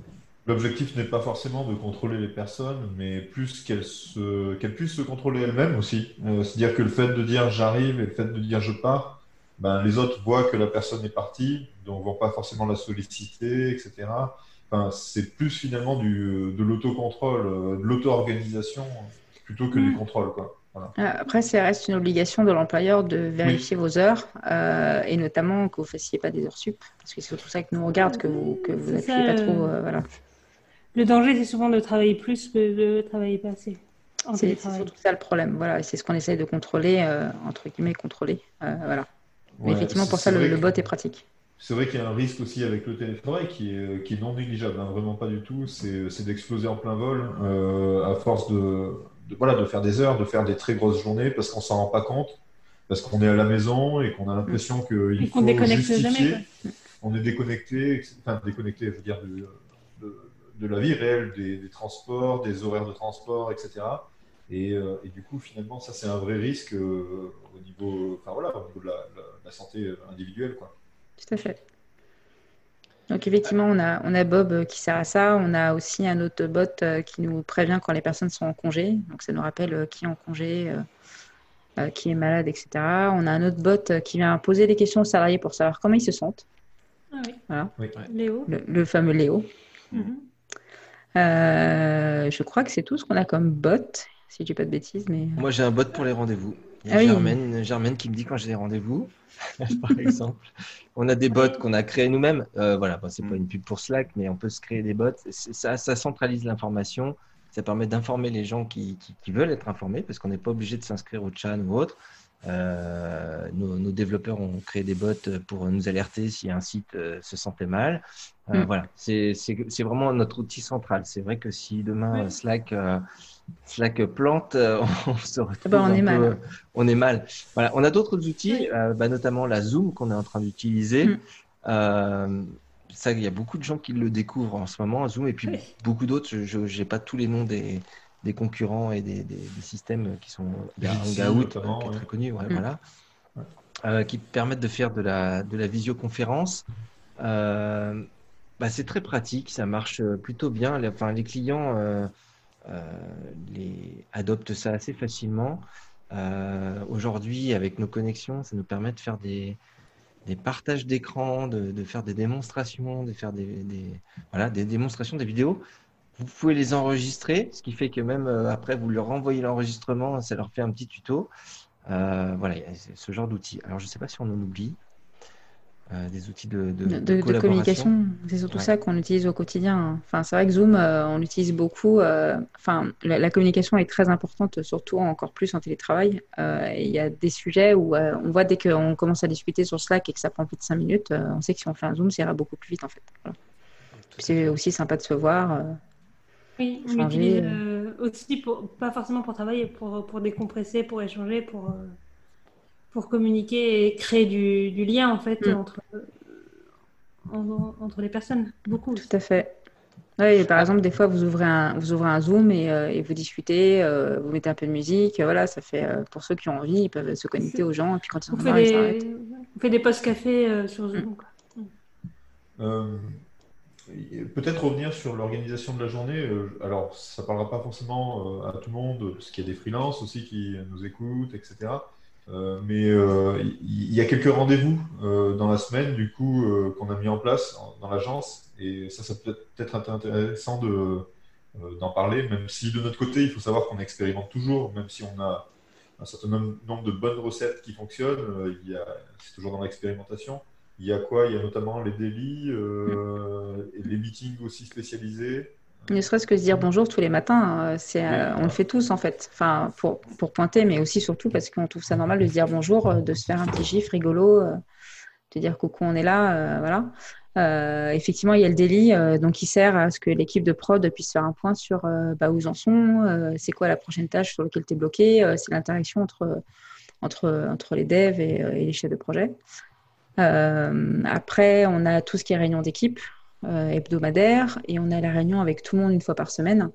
L'objectif n'est pas forcément de contrôler les personnes, mais plus qu'elles se, qu'elles puissent se contrôler elles-mêmes aussi. Euh, c'est-à-dire que le fait de dire j'arrive et le fait de dire je pars, ben, les autres voient que la personne est partie, donc vont pas forcément la solliciter, etc. Enfin, c'est plus finalement du, de l'autocontrôle, euh, de l'auto-organisation, plutôt que du Mm. contrôle, quoi. Voilà. Euh, Après, ça reste une obligation de l'employeur de vérifier vos heures euh, et notamment que vous ne fassiez pas des heures sup. Parce que c'est surtout ça que nous on regarde, que vous que vous C'est appuyez ça, pas trop. euh, voilà. Le danger, c'est souvent de travailler plus que de travailler pas assez. C'est surtout ça le problème. Voilà, c'est ce qu'on essaye de contrôler, euh, entre guillemets, contrôler. Euh, voilà. Mais effectivement, pour ça, le, bot est pratique. C'est vrai qu'il y a un risque aussi avec le télétravail qui est, qui est non négligeable, hein, vraiment pas du tout. C'est d'exploser en plein vol euh, à force de, de- voilà, de faire des heures, de faire des très grosses journées parce qu'on s'en rend pas compte, parce qu'on est à la maison et qu'on a l'impression qu'il faut déconnecte justifier. jamais, On est déconnecté, enfin déconnecté, je veux dire, de, de- de la vie réelle, des, des transports, des horaires de transport, etc. Et, euh, et du coup, finalement, ça c'est un vrai risque euh, au niveau, enfin voilà, au niveau de la, la- la santé individuelle, quoi. Tout à fait. Donc effectivement, on a, on a Bob euh, qui sert à ça. On a aussi un autre bot euh, qui nous prévient quand les personnes sont en congé. Donc ça nous rappelle euh, qui est en congé, qui est malade, etc. On a un autre bot qui vient poser des questions aux salariés pour savoir comment ils se sentent. Ah oui. Voilà. Oui. Léo. Le, le fameux Léo. Mhm. Euh, je crois que c'est tout ce qu'on a comme bot, si je dis pas de bêtises. Mais... Moi, j'ai un bot pour les rendez-vous. Il y a Ah oui. Germaine, Germaine qui me dit quand j'ai des rendez-vous, [LAUGHS] par exemple. On a des bots qu'on a créés nous-mêmes. Euh, voilà, bon, c'est pas une pub pour Slack, mais on peut se créer des bots. Ça, ça centralise l'information. Ça permet d'informer les gens qui, qui- qui veulent être informés, parce qu'on n'est pas obligé de s'inscrire au chat ou autre. Euh, nos, nos développeurs ont créé des bots pour nous alerter si un site euh, se sentait mal. Euh, Mm. Voilà, c'est vraiment notre outil central. C'est vrai que si demain Oui. Slack, euh, Slack plante, euh, [LAUGHS] on se retrouve ben, on un est mal. peu- on est mal. Voilà, on a d'autres outils, euh, bah, notamment la Zoom qu'on est en train d'utiliser. Mm. Euh, ça, il y a beaucoup de gens qui le découvrent en ce moment, Zoom, et puis Oui. beaucoup d'autres. Je n'ai pas tous les noms des, des concurrents et des, des- des systèmes qui sont. Il y a Jitsi, Hangout, euh, qui est très connu, ouais, Mm. voilà. Ouais. Euh, qui permettent de faire de la, de la visioconférence. Euh, bah, c'est très pratique, ça marche euh, plutôt bien. Les, enfin, les clients euh, euh, les, adoptent ça assez facilement. Euh, Aujourd'hui, avec nos connexions, ça nous permet de faire des, partages d'écran, de, faire des démonstrations, de faire des, voilà, des démonstrations, des vidéos. Vous pouvez les enregistrer, ce qui fait que même euh, après, vous leur renvoyez l'enregistrement, ça leur fait un petit tuto. Euh, voilà, ce genre d'outils. Alors, je ne sais pas si on en oublie. Euh, des outils de, de, de, de de collaboration. communication. C'est surtout Ouais. ça qu'on utilise au quotidien. Enfin, c'est vrai que Zoom, euh, on l'utilise beaucoup. euh, Enfin, la, la communication est très importante, surtout encore plus en télétravail. Euh, Il y a des sujets où euh, on voit dès qu'on commence à discuter sur Slack et que ça prend plus de 5 minutes, euh, on sait que si on fait un Zoom, ça ira beaucoup plus vite en fait. Voilà. C'est aussi sympa de se voir. euh. Oui, on l'utilise euh, aussi pour, pas forcément pour travailler, pour, pour décompresser, pour échanger, pour, euh, pour communiquer et créer du, du lien en fait Mm. entre, en- entre les personnes. Beaucoup. Tout à fait. Et par exemple, des fois, vous ouvrez un, vous ouvrez un Zoom et, euh, et vous discutez, euh, vous mettez un peu de musique. Voilà, ça fait, euh, pour ceux qui ont envie, ils peuvent se connecter aux gens. Et puis quand ils On en ont fait marre, ils s'arrêtent. des, on fait des posts café euh, sur. Zoom. quoi. Euh, Peut-être revenir sur l'organisation de la journée. Euh, Alors, ça parlera pas forcément à tout le monde, parce qu'il y a des freelances aussi qui nous écoutent, etc. Euh, mais euh, il y, a quelques rendez-vous euh, dans la semaine, du coup, qu'on a mis en place dans l'agence. Et ça, ça peut être intéressant de, d'en parler, même si de notre côté, il faut savoir qu'on expérimente toujours, même si on a un certain nom- nombre de bonnes recettes qui fonctionnent, c'est toujours dans l'expérimentation. Il y a quoi? Il y a notamment les délits, les meetings aussi spécialisés. Ne serait-ce que se dire bonjour tous les matins, euh, c'est, euh, on le fait tous en fait. Enfin, pour, pour pointer, mais aussi surtout parce qu'on trouve ça normal de se dire bonjour, euh, de se faire un petit gif rigolo, euh, de dire coucou, on est là, euh, voilà. Euh, effectivement, il y a le daily, euh, donc qui sert à ce que l'équipe de prod puisse faire un point sur euh, bah, où ils en sont, euh, c'est quoi la prochaine tâche sur laquelle tu es bloqué, euh, c'est l'interaction entre, entre, entre les devs et, et les chefs de projet. Euh, après, on a tout ce qui est réunion d'équipe euh, hebdomadaire et on a la réunion avec tout le monde une fois par semaine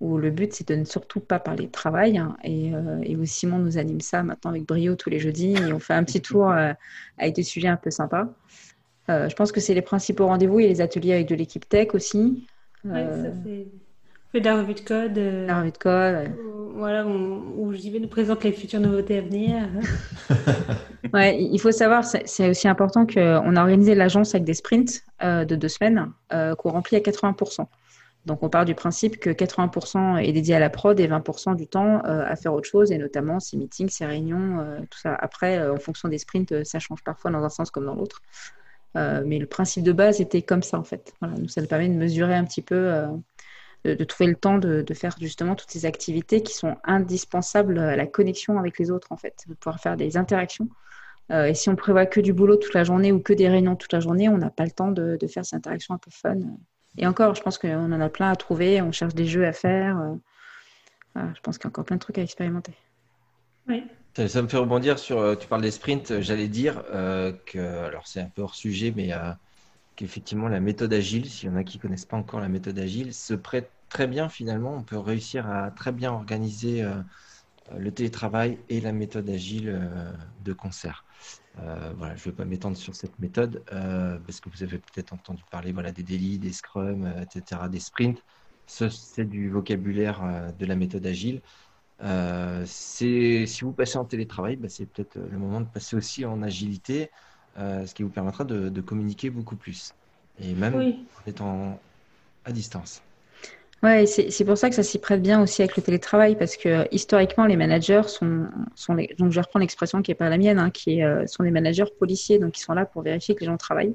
où le but c'est de ne surtout pas parler de travail hein, et, euh, et où Simon nous anime ça maintenant avec brio tous les jeudis et on fait un petit tour euh, avec des sujets un peu sympas. Euh, je pense que c'est les principaux rendez-vous et les ateliers avec de l'équipe tech aussi. Ouais, ça, fait de la revue de code. euh, la revue de code. ouais. où- voilà, où, où j'y vais nous présente les futures nouveautés à venir. [LAUGHS] [LAUGHS] Ouais, il faut savoir, c'est aussi important qu'on a organisé l'agence avec des sprints euh, de deux semaines euh, qu'on remplit à 80%. Donc on part du principe que 80% est dédié à la prod et 20% du temps euh, à faire autre chose, et notamment ces meetings, ces réunions, euh, tout ça. Après, euh, en fonction des sprints, euh, ça change parfois dans un sens comme dans l'autre. Euh, mais le principe de base était comme ça en fait. Voilà, nous, ça nous permet de mesurer un petit peu euh, de, de trouver le temps de, de faire justement toutes ces activités qui sont indispensables à la connexion avec les autres, en fait, de pouvoir faire des interactions. Euh, et si on prévoit que du boulot toute la journée ou que des réunions toute la journée, on n'a pas le temps de, de faire ces interactions un peu fun. Et encore, je pense qu'on en a plein à trouver, on cherche des jeux à faire. euh, voilà, je pense qu'il y a encore plein de trucs à expérimenter. Oui. Ça, ça me fait rebondir sur, euh, tu parles des sprints, j'allais dire euh, que, alors c'est un peu hors sujet, mais euh, qu'effectivement la méthode agile, s'il y en a qui connaissent pas encore la méthode agile, se prête très bien finalement. On peut réussir à très bien organiser euh, le télétravail et la méthode agile euh, de concert. Euh, voilà, je ne vais pas m'étendre sur cette méthode euh, parce que vous avez peut-être entendu parler voilà, des délits, des scrums, euh, etc., des sprints. Ça, c'est du vocabulaire euh, de la méthode agile. Euh, si vous passez en télétravail, bah, c'est peut-être euh, le moment de passer aussi en agilité, euh, ce qui vous permettra de, de communiquer beaucoup plus. Et même Oui. en étant à distance. Ouais, c'est c'est pour ça que ça s'y prête bien aussi avec le télétravail, parce que historiquement, les managers sont, sont les, donc je reprends l'expression qui n'est pas la mienne, hein, qui est, euh, sont les managers policiers, donc ils sont là pour vérifier que les gens travaillent.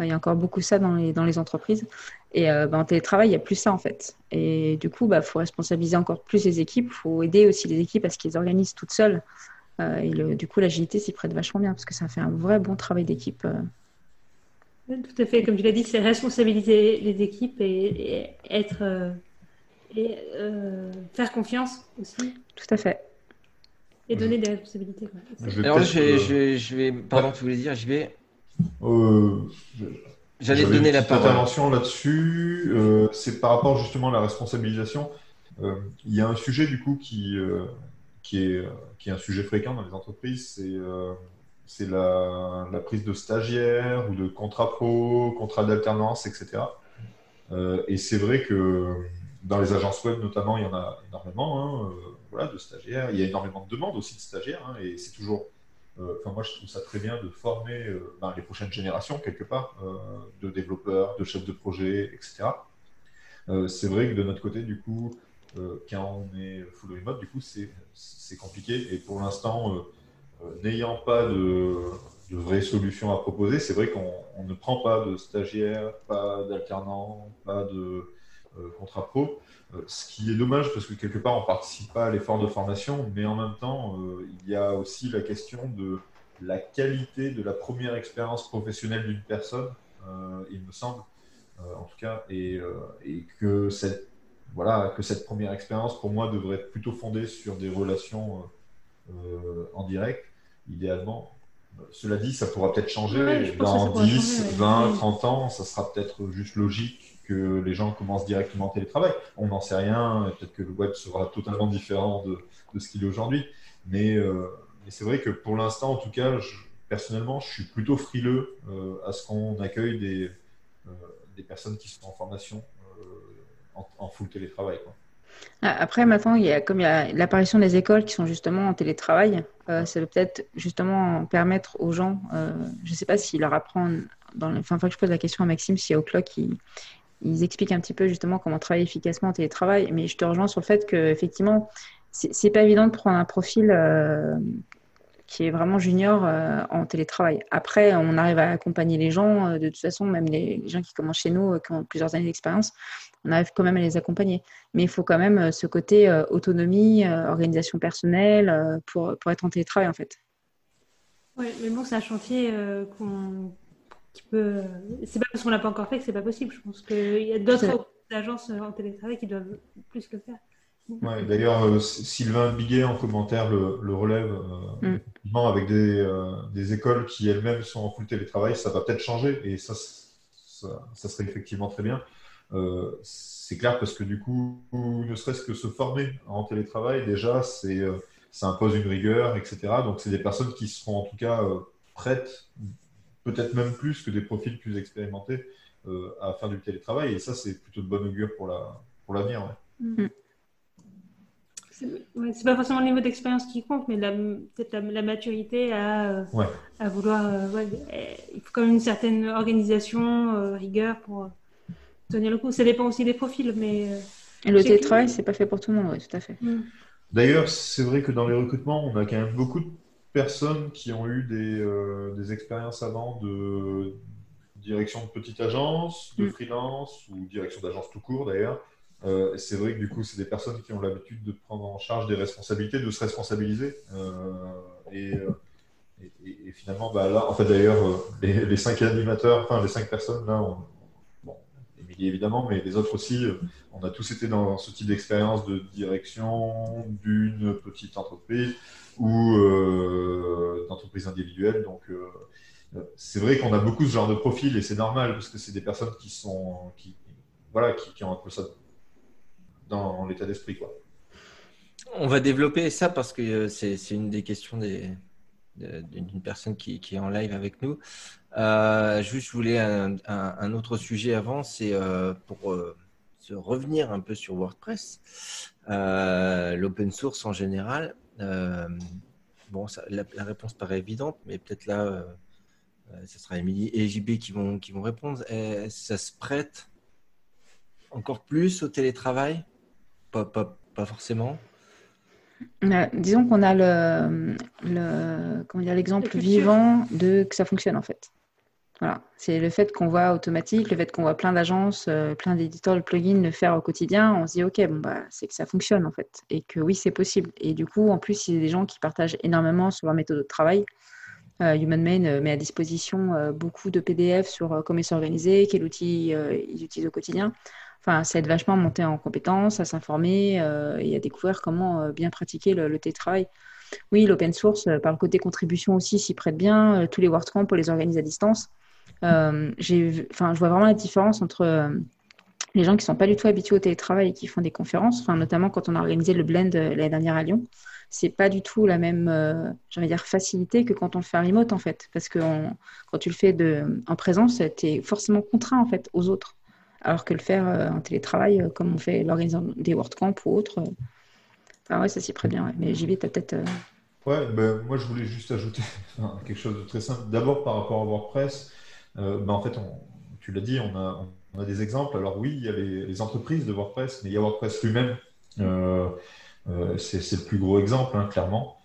Euh, Il y a encore beaucoup ça dans les, dans les entreprises. Et euh, bah, en télétravail, il n'y a plus ça en fait. Et du coup, il bah, faut responsabiliser encore plus les équipes, il faut aider aussi les équipes à ce qu'elles organisent toutes seules. Euh, et le, du coup, l'agilité s'y prête vachement bien, parce que ça fait un vrai bon travail d'équipe. euh. Tout à fait, comme tu l'as dit, c'est responsabiliser les équipes et, et être euh, et euh, faire confiance aussi Tout à fait. et donner des responsabilités. Je vais Alors, je vais, euh, je vais, je vais- pardon, tu voulais dire, je vais, euh, j'allais te donner une la parole. intervention là-dessus. euh, c'est par rapport justement à la responsabilisation. Euh, il y a un sujet du coup qui, euh, qui, est, qui est un sujet fréquent dans les entreprises, c'est euh, la, prise de stagiaires ou de contrats pro, contrats d'alternance, etc. Euh, et c'est vrai que dans les agences web notamment, il y en a énormément hein, euh, voilà, de stagiaires. Il y a énormément de demandes aussi de stagiaires. hein, et c'est toujours euh, Enfin, moi, je trouve ça très bien de former euh, ben, les prochaines générations, quelque part, euh, de développeurs, de chefs de projet, etc. Euh, c'est vrai que de notre côté, du coup, euh, quand on est full remote, du coup, c'est compliqué. Et pour l'instant, euh, euh, n'ayant pas de, de vraies solutions à proposer, c'est vrai qu'on on ne prend pas de stagiaires, pas d'alternants, pas de euh, contrat pro. Euh, ce qui est dommage parce que quelque part on participe pas à l'effort de formation, mais en même temps il y a aussi la question de la qualité de la première expérience professionnelle d'une personne, il me semble, en tout cas, et, et que cette voilà que cette première expérience pour moi devrait être plutôt fondée sur des relations euh, euh, en direct, idéalement. Cela dit, ça pourra peut-être changer Ouais, dans pourra 10, changer, ouais. 20, Mm. 30 ans, ça sera peut-être juste logique que les gens commencent directement en télétravail. On n'en sait rien, peut-être que le web sera totalement différent de, de ce qu'il est aujourd'hui. Mais, euh, mais c'est vrai que pour l'instant, en tout cas, je- personnellement, je suis plutôt frileux euh, à ce qu'on accueille des, euh, des personnes qui sont en formation en, en full télétravail. Ah, Après, maintenant, il y a, comme il y a l'apparition des écoles qui sont justement en télétravail, euh, ça peut peut-être justement permettre aux gens, euh, je ne sais pas s'ils leur apprennent, dans le- enfin, il faut que je pose la question à Maxime si au clock, ils, ils expliquent un petit peu justement comment travailler efficacement en télétravail, mais je te rejoins sur le fait qu'effectivement, c'est c'est pas évident de prendre un profil euh, qui est vraiment junior en télétravail. Après, on arrive à accompagner les gens, de toute façon, même les, gens qui commencent chez nous, qui ont plusieurs années d'expérience, on arrive quand même à les accompagner. Mais il faut quand même euh, ce côté euh, autonomie, euh, organisation personnelle euh, pour, pour être en télétravail en fait. Ouais, mais bon, c'est un chantier euh, qu'on qui peut. C'est pas parce qu'on l'a pas encore fait que c'est pas possible. Je pense qu'il y a d'autres agences en télétravail qui doivent plus le faire. Ouais, D'ailleurs, euh, Sylvain Biguet en commentaire le, le relève euh, Mm. avec des, euh, des écoles qui elles-mêmes sont en full télétravail, ça va peut-être changer et ça, ça serait effectivement très bien. Euh, c'est clair parce que du coup, ne serait-ce que se former en télétravail, déjà, c'est, euh, ça impose une rigueur, etc. Donc, c'est des personnes qui seront en tout cas euh, prêtes, peut-être même plus que des profils plus expérimentés, euh, à faire du télétravail. Et ça, c'est plutôt de bonne augure pour la, pour l'avenir. ouais. C'est ouais, c'est pas forcément le niveau d'expérience qui compte, mais la- peut-être la, la maturité à, Ouais. à vouloir. euh, euh, il faut quand même une certaine organisation, euh, rigueur pour tenir le coup. Ça dépend aussi des profils, mais. euh, Et le C'est que- télétravail, c'est pas fait pour tout le monde, oui, tout à fait. hmm. D'ailleurs, c'est vrai que dans les recrutements, on a quand même beaucoup de personnes qui ont eu des, euh, des expériences avant de direction de petite agence, de Mm. freelance ou direction d'agence tout court d'ailleurs, Euh, c'est vrai que du coup, c'est des personnes qui ont l'habitude de prendre en charge des responsabilités, de se responsabiliser. Euh, et, euh, et- et finalement, bah, là, en fait, d'ailleurs, euh, les, les cinq animateurs, enfin, les cinq personnes, là, on- Évidemment, mais les autres aussi, euh, on a tous été dans ce type d'expérience de direction d'une petite entreprise ou euh, d'entreprise individuelle. Donc, euh, c'est vrai qu'on a beaucoup ce genre de profil et c'est normal parce que c'est des personnes qui sont, qui, voilà, qui, ont un peu ça dans l'état d'esprit, quoi. On va développer ça parce que c'est une des questions des- de- d'une personne qui, est en live avec nous. Euh, juste, je voulais un, autre sujet avant, c'est euh, pour euh, se revenir un peu sur WordPress, l'open source en général. Bon, la, réponse paraît évidente, mais peut-être là, ce sera Émilie et JB qui vont, qui vont répondre. Ça se prête encore plus au télétravail? Pas, pas, pas forcément. Euh, disons qu'on a le, le- comment dire, l'exemple vivant de que ça fonctionne en fait. Voilà, c'est le fait qu'on voit automatique, le fait qu'on voit plein d'agences, euh, plein d'éditeurs de plugins le faire au quotidien, on se dit ok, bon bah c'est que ça fonctionne en fait et que oui c'est possible. Et du coup, en plus, il y a des gens qui partagent énormément sur leur méthode de travail. Euh, HumanMain euh, met à disposition euh, beaucoup de PDF sur comment ils sont organisés, quel outil ils utilisent au quotidien. Enfin, ça aide vachement à monter en compétences, à s'informer euh, et à découvrir comment euh, bien pratiquer le, le télétravail. Oui, l'open source, euh, par le côté contribution aussi, s'y prête bien. Tous les WordCamp, on les organise à distance. Je vois vraiment la différence entre les gens qui sont pas du tout habitués au télétravail et qui font des conférences, notamment quand on a organisé le blend l'année dernière à Lyon. C'est pas du tout la même, dire, facilité que quand on le fait en remote, en fait. Parce que quand tu le fais en présence, tu es forcément contraint, en fait, aux autres. Alors que le faire euh, en télétravail, euh, comme on fait l'organisation des WordCamp ou autres, enfin, ouais, ça s'y prête bien. Mais JB, tu as peut-être. Ouais, ben, moi je voulais juste ajouter [LAUGHS] quelque chose de très simple. D'abord par rapport à WordPress, euh, ben, en fait, on- tu l'as dit, on a, des exemples. Alors oui, il y a les, entreprises de WordPress, mais il y a WordPress lui-même. C'est le plus gros exemple, hein, clairement.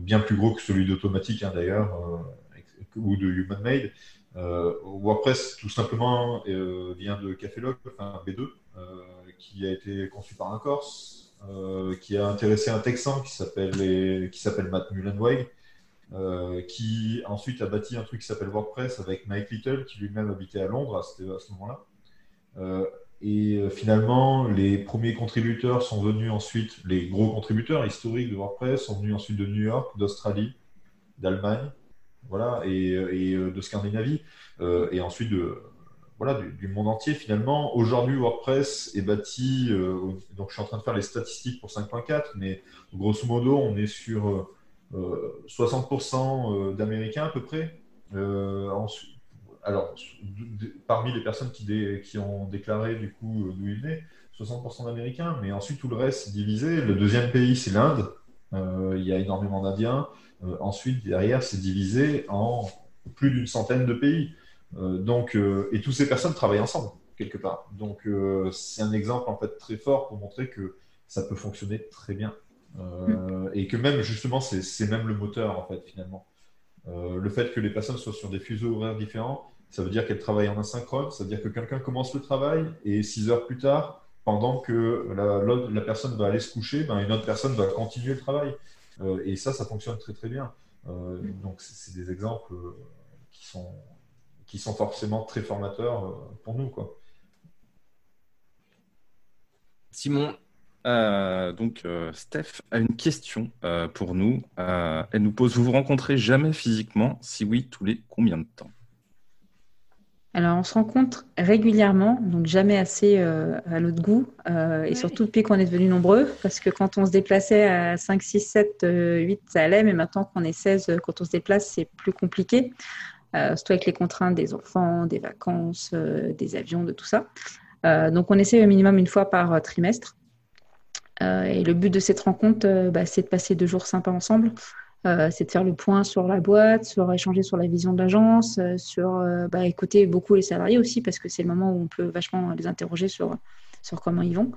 Bien plus gros que celui d'Automatic hein, d'ailleurs, ou de HumanMade. Euh, WordPress, tout simplement, euh, vient de Cafelog, enfin B2, euh, qui a été conçu par un Corse, euh, qui a intéressé un Texan qui s'appelle Matt Mullenweg, euh, qui ensuite a bâti un truc qui s'appelle WordPress avec Mike Little, qui lui-même habitait à Londres à ce, moment-là. Euh, et euh, finalement, les premiers contributeurs sont venus ensuite, les gros contributeurs historiques de WordPress sont venus ensuite de New York, d'Australie, d'Allemagne, voilà, et, euh, de Scandinavie, euh, et ensuite de, voilà, du, monde entier finalement. Aujourd'hui, WordPress est bâti, euh, donc je suis en train de faire les statistiques pour 5.4, mais grosso modo, on est sur euh, euh, 60% euh, d'Américains à peu près. Alors, parmi les personnes qui, ont déclaré du coup d'où ils venaient, 60% d'Américains, mais ensuite tout le reste divisé. Le deuxième pays, c'est l'Inde. Il y a énormément d'Indiens. Euh, ensuite, derrière, c'est divisé en plus d'une centaine de pays. Euh, donc, euh, et toutes ces personnes travaillent ensemble quelque part. Donc, c'est un exemple en fait très fort pour montrer que ça peut fonctionner très bien. Et que même justement, c'est même le moteur en fait finalement. Le fait que les personnes soient sur des fuseaux horaires différents, ça veut dire qu'elles travaillent en asynchrone, ça veut dire que quelqu'un commence le travail et six heures plus tard, pendant que la personne va aller se coucher, ben, une autre personne va continuer le travail. Euh, et ça, ça fonctionne très très bien. Euh, donc c'est des exemples euh, qui sont, qui sont forcément très formateurs pour nous. Simon, donc, Steph a une question pour nous. Elle nous pose, vous vous rencontrez jamais physiquement? Si oui, tous les combien de temps? Alors, on se rencontre régulièrement, donc jamais assez euh, à notre goût, euh, et surtout depuis qu'on est devenus nombreux, parce que quand on se déplaçait à 5, 6, 7, euh, 8, ça allait, mais maintenant qu'on est 16, euh, quand on se déplace, c'est plus compliqué, euh, surtout avec les contraintes des enfants, des vacances, des avions, de tout ça. Donc, on essaie au minimum une fois par trimestre. Et le but de cette rencontre, bah, c'est de passer deux jours sympas ensemble. Euh, c'est de faire le point sur la boîte, sur échanger sur la vision de l'agence, euh, sur euh, bah, écouter beaucoup les salariés aussi, parce que c'est le moment où on peut vachement les interroger sur, sur comment ils vont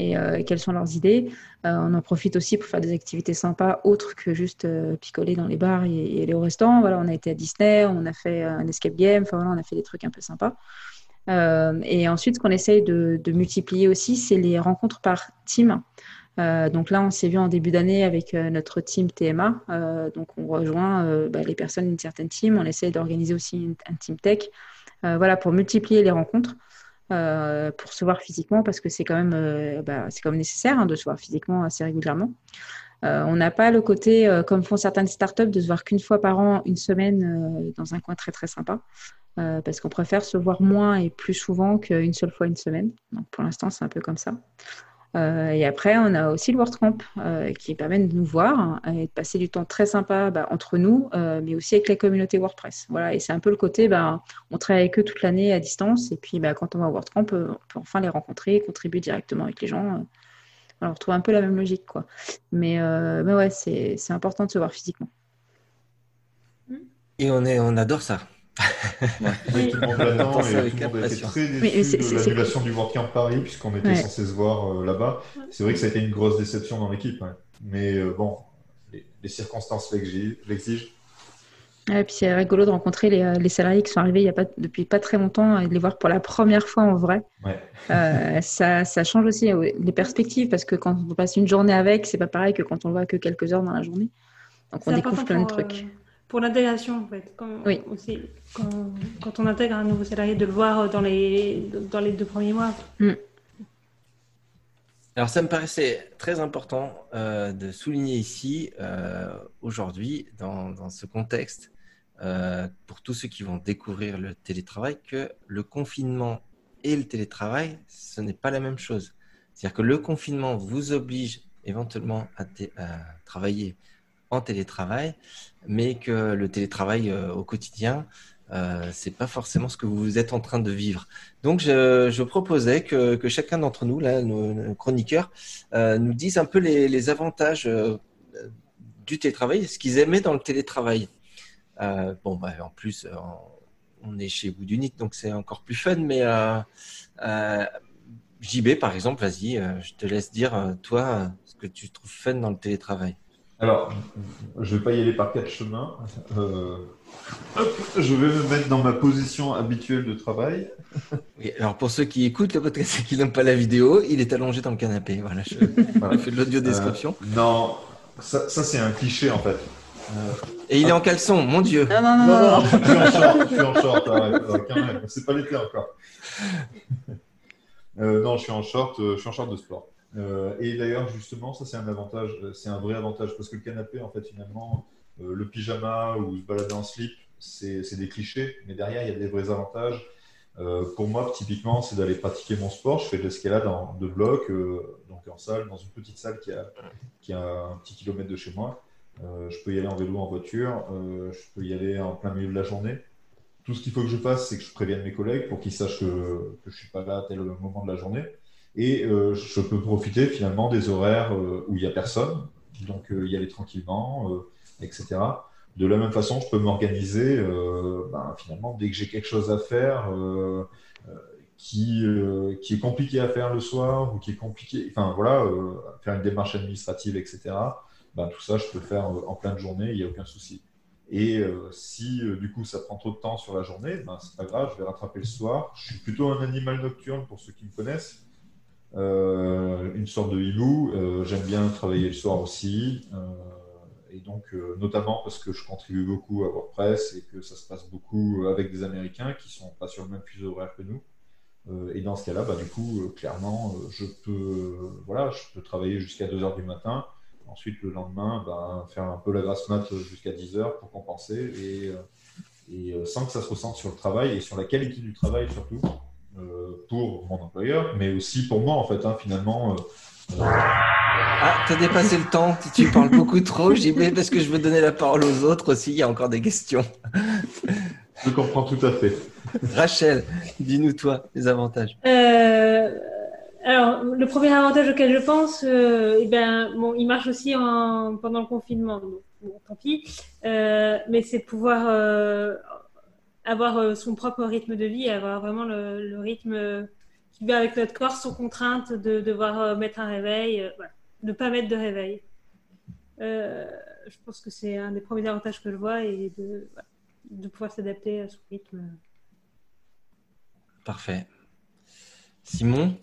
et quelles sont leurs idées. On en profite aussi pour faire des activités sympas autres que juste picoler dans les bars et, et aller au restaurant. Voilà, on a été à Disney, on a fait un escape game, enfin voilà, on a fait des trucs un peu sympas. Et ensuite, ce qu'on essaye de, de multiplier aussi, c'est les rencontres par team. Euh, donc là, on s'est vu en début d'année avec euh, notre team TMA. Euh, donc on rejoint bah, les personnes d'une certaine team. On essaye d'organiser aussi un team tech. Voilà, pour multiplier les rencontres, pour se voir physiquement, parce que c'est quand même, bah, c'est quand même nécessaire hein, de se voir physiquement assez régulièrement. On n'a pas le côté, comme font certaines startups, de se voir qu'une fois par an, une semaine, dans un coin très très sympa. Parce qu'on préfère se voir moins et plus souvent qu'une seule fois une semaine. Donc pour l'instant, c'est un peu comme ça. Euh, et après, on a aussi le WordCamp euh, qui permet de nous voir et de passer du temps très sympa bah, entre nous, euh, mais aussi avec la communauté WordPress. Voilà, et c'est un peu le côté, bah, on travaille avec eux toute l'année à distance, et puis bah, quand on va au WordCamp, on peut enfin les rencontrer, contribuer directement avec les gens. on retrouve un peu la même logique, quoi. Mais, mais ouais, c'est important de se voir physiquement. Et on adore ça. Oui, tout le monde l'attend Attends, et ça avec tout le monde a été impatience. très déçu c'est- de l'annulation du WordCamp Paris puisqu'on était Ouais. censé se voir euh, là-bas. C'est vrai que ça a été une grosse déception dans l'équipe, mais euh, bon, les, les circonstances l'exigent. Et puis c'est rigolo de rencontrer les, euh, les salariés qui sont arrivés il y a pas, depuis pas très longtemps et de les voir pour la première fois en vrai. Ouais. Euh, ça, ça change aussi les perspectives parce que quand on passe une journée avec, c'est pas pareil que quand on le voit que quelques heures dans la journée. Donc on découvre plein de trucs. Pour l'intégration, en fait. Quand, Oui. aussi, quand, quand on intègre un nouveau salarié, de le voir dans les, dans les deux premiers mois. Alors, ça me paraissait très important euh, de souligner ici, euh, aujourd'hui, dans, dans ce contexte, euh, pour tous ceux qui vont découvrir le télétravail, que le confinement et le télétravail, ce n'est pas la même chose. C'est-à-dire que le confinement vous oblige éventuellement à travailler en télétravail, mais que le télétravail euh, au quotidien, euh, c'est pas forcément ce que vous êtes en train de vivre. Donc, je, proposais que, chacun d'entre nous, là, nos, chroniqueurs, euh, nous disent un peu les, avantages du télétravail, ce qu'ils aimaient dans le télétravail. Bon, bah, en plus, on est chez Woodunit, donc c'est encore plus fun, mais JB, par exemple, vas-y, je te laisse dire, toi, ce que tu trouves fun dans le télétravail. Alors, je vais pas y aller par quatre chemins. Euh, hop, je vais me mettre dans ma position habituelle de travail. Oui, alors, pour ceux qui écoutent le podcast et qui n'aiment pas la vidéo, il est allongé dans le canapé. Voilà, je, Voilà. je fais de l'audio description. Euh, non, ça, ça, c'est un cliché en fait. Euh, Et il est en caleçon, mon Dieu. Non, non, non, non, non, non, non. je suis en short, je suis en short, même, c'est pas l'été encore. Euh, non, je suis en short, je suis en short de sport. Euh, et d'ailleurs, justement, ça c'est un avantage, euh, c'est un vrai avantage parce que le canapé, en fait, finalement, euh, le pyjama ou se balader en slip, c'est des clichés, mais derrière, il y a des vrais avantages. Pour moi, typiquement, c'est d'aller pratiquer mon sport. Je fais de l'escalade blocs, euh, donc en salle, dans une petite salle qui a, qui a un petit kilomètre de chez moi. Je peux y aller en vélo, en voiture. je peux y aller en plein milieu de la journée. Tout ce qu'il faut que je fasse, c'est que je prévienne mes collègues pour qu'ils sachent que, que je suis pas là à tel moment de la journée. Et euh, je peux profiter finalement des horaires euh, où il y a personne, donc euh, y aller tranquillement, etc. De la même façon, je peux m'organiser ben, finalement dès que j'ai quelque chose à faire qui, qui est compliqué à faire le soir ou qui est compliqué, enfin voilà, faire une démarche administrative, etc. Ben, tout ça, je peux le faire en pleine journée, il n'y a aucun souci. Et si du coup ça prend trop de temps sur la journée, ben, c'est pas grave, je vais rattraper le soir. Je suis plutôt un animal nocturne pour ceux qui me connaissent. Euh, une sorte de hibou. Euh, J'aime bien travailler le soir aussi. Euh, et donc, notamment parce que je contribue beaucoup à WordPress et que ça se passe beaucoup avec des Américains qui sont pas sur le même fuseau horaire que nous. Et dans ce cas-là, bah, du coup, clairement, je peux, voilà, je peux travailler jusqu'à 2 heures du matin. Ensuite, le lendemain, bah, faire un peu la grasse mat jusqu'à 10 heures pour compenser et, sans que ça se ressente sur le travail et sur la qualité du travail surtout pour mon employeur, mais aussi pour moi en fait, hein, finalement. euh, euh, Ah, t'as dépassé le temps, tu parles beaucoup trop, JB, parce que je veux donner la parole aux autres aussi, il y a encore des questions. je comprends tout à fait. Rachel, dis-nous toi les avantages. Euh, alors, le premier avantage auquel je pense, euh, eh ben, bon, il marche aussi en, pendant le confinement, donc bon, tant pis. Euh, mais c'est de pouvoir euh, avoir euh, son propre rythme de vie, avoir vraiment le, rythme euh, qui va avec notre corps, sans contrainte de devoir euh, mettre un réveil, ne pas mettre de réveil. Je pense que c'est un des premiers avantages que je vois et de, de pouvoir s'adapter à son rythme. Parfait. Simon?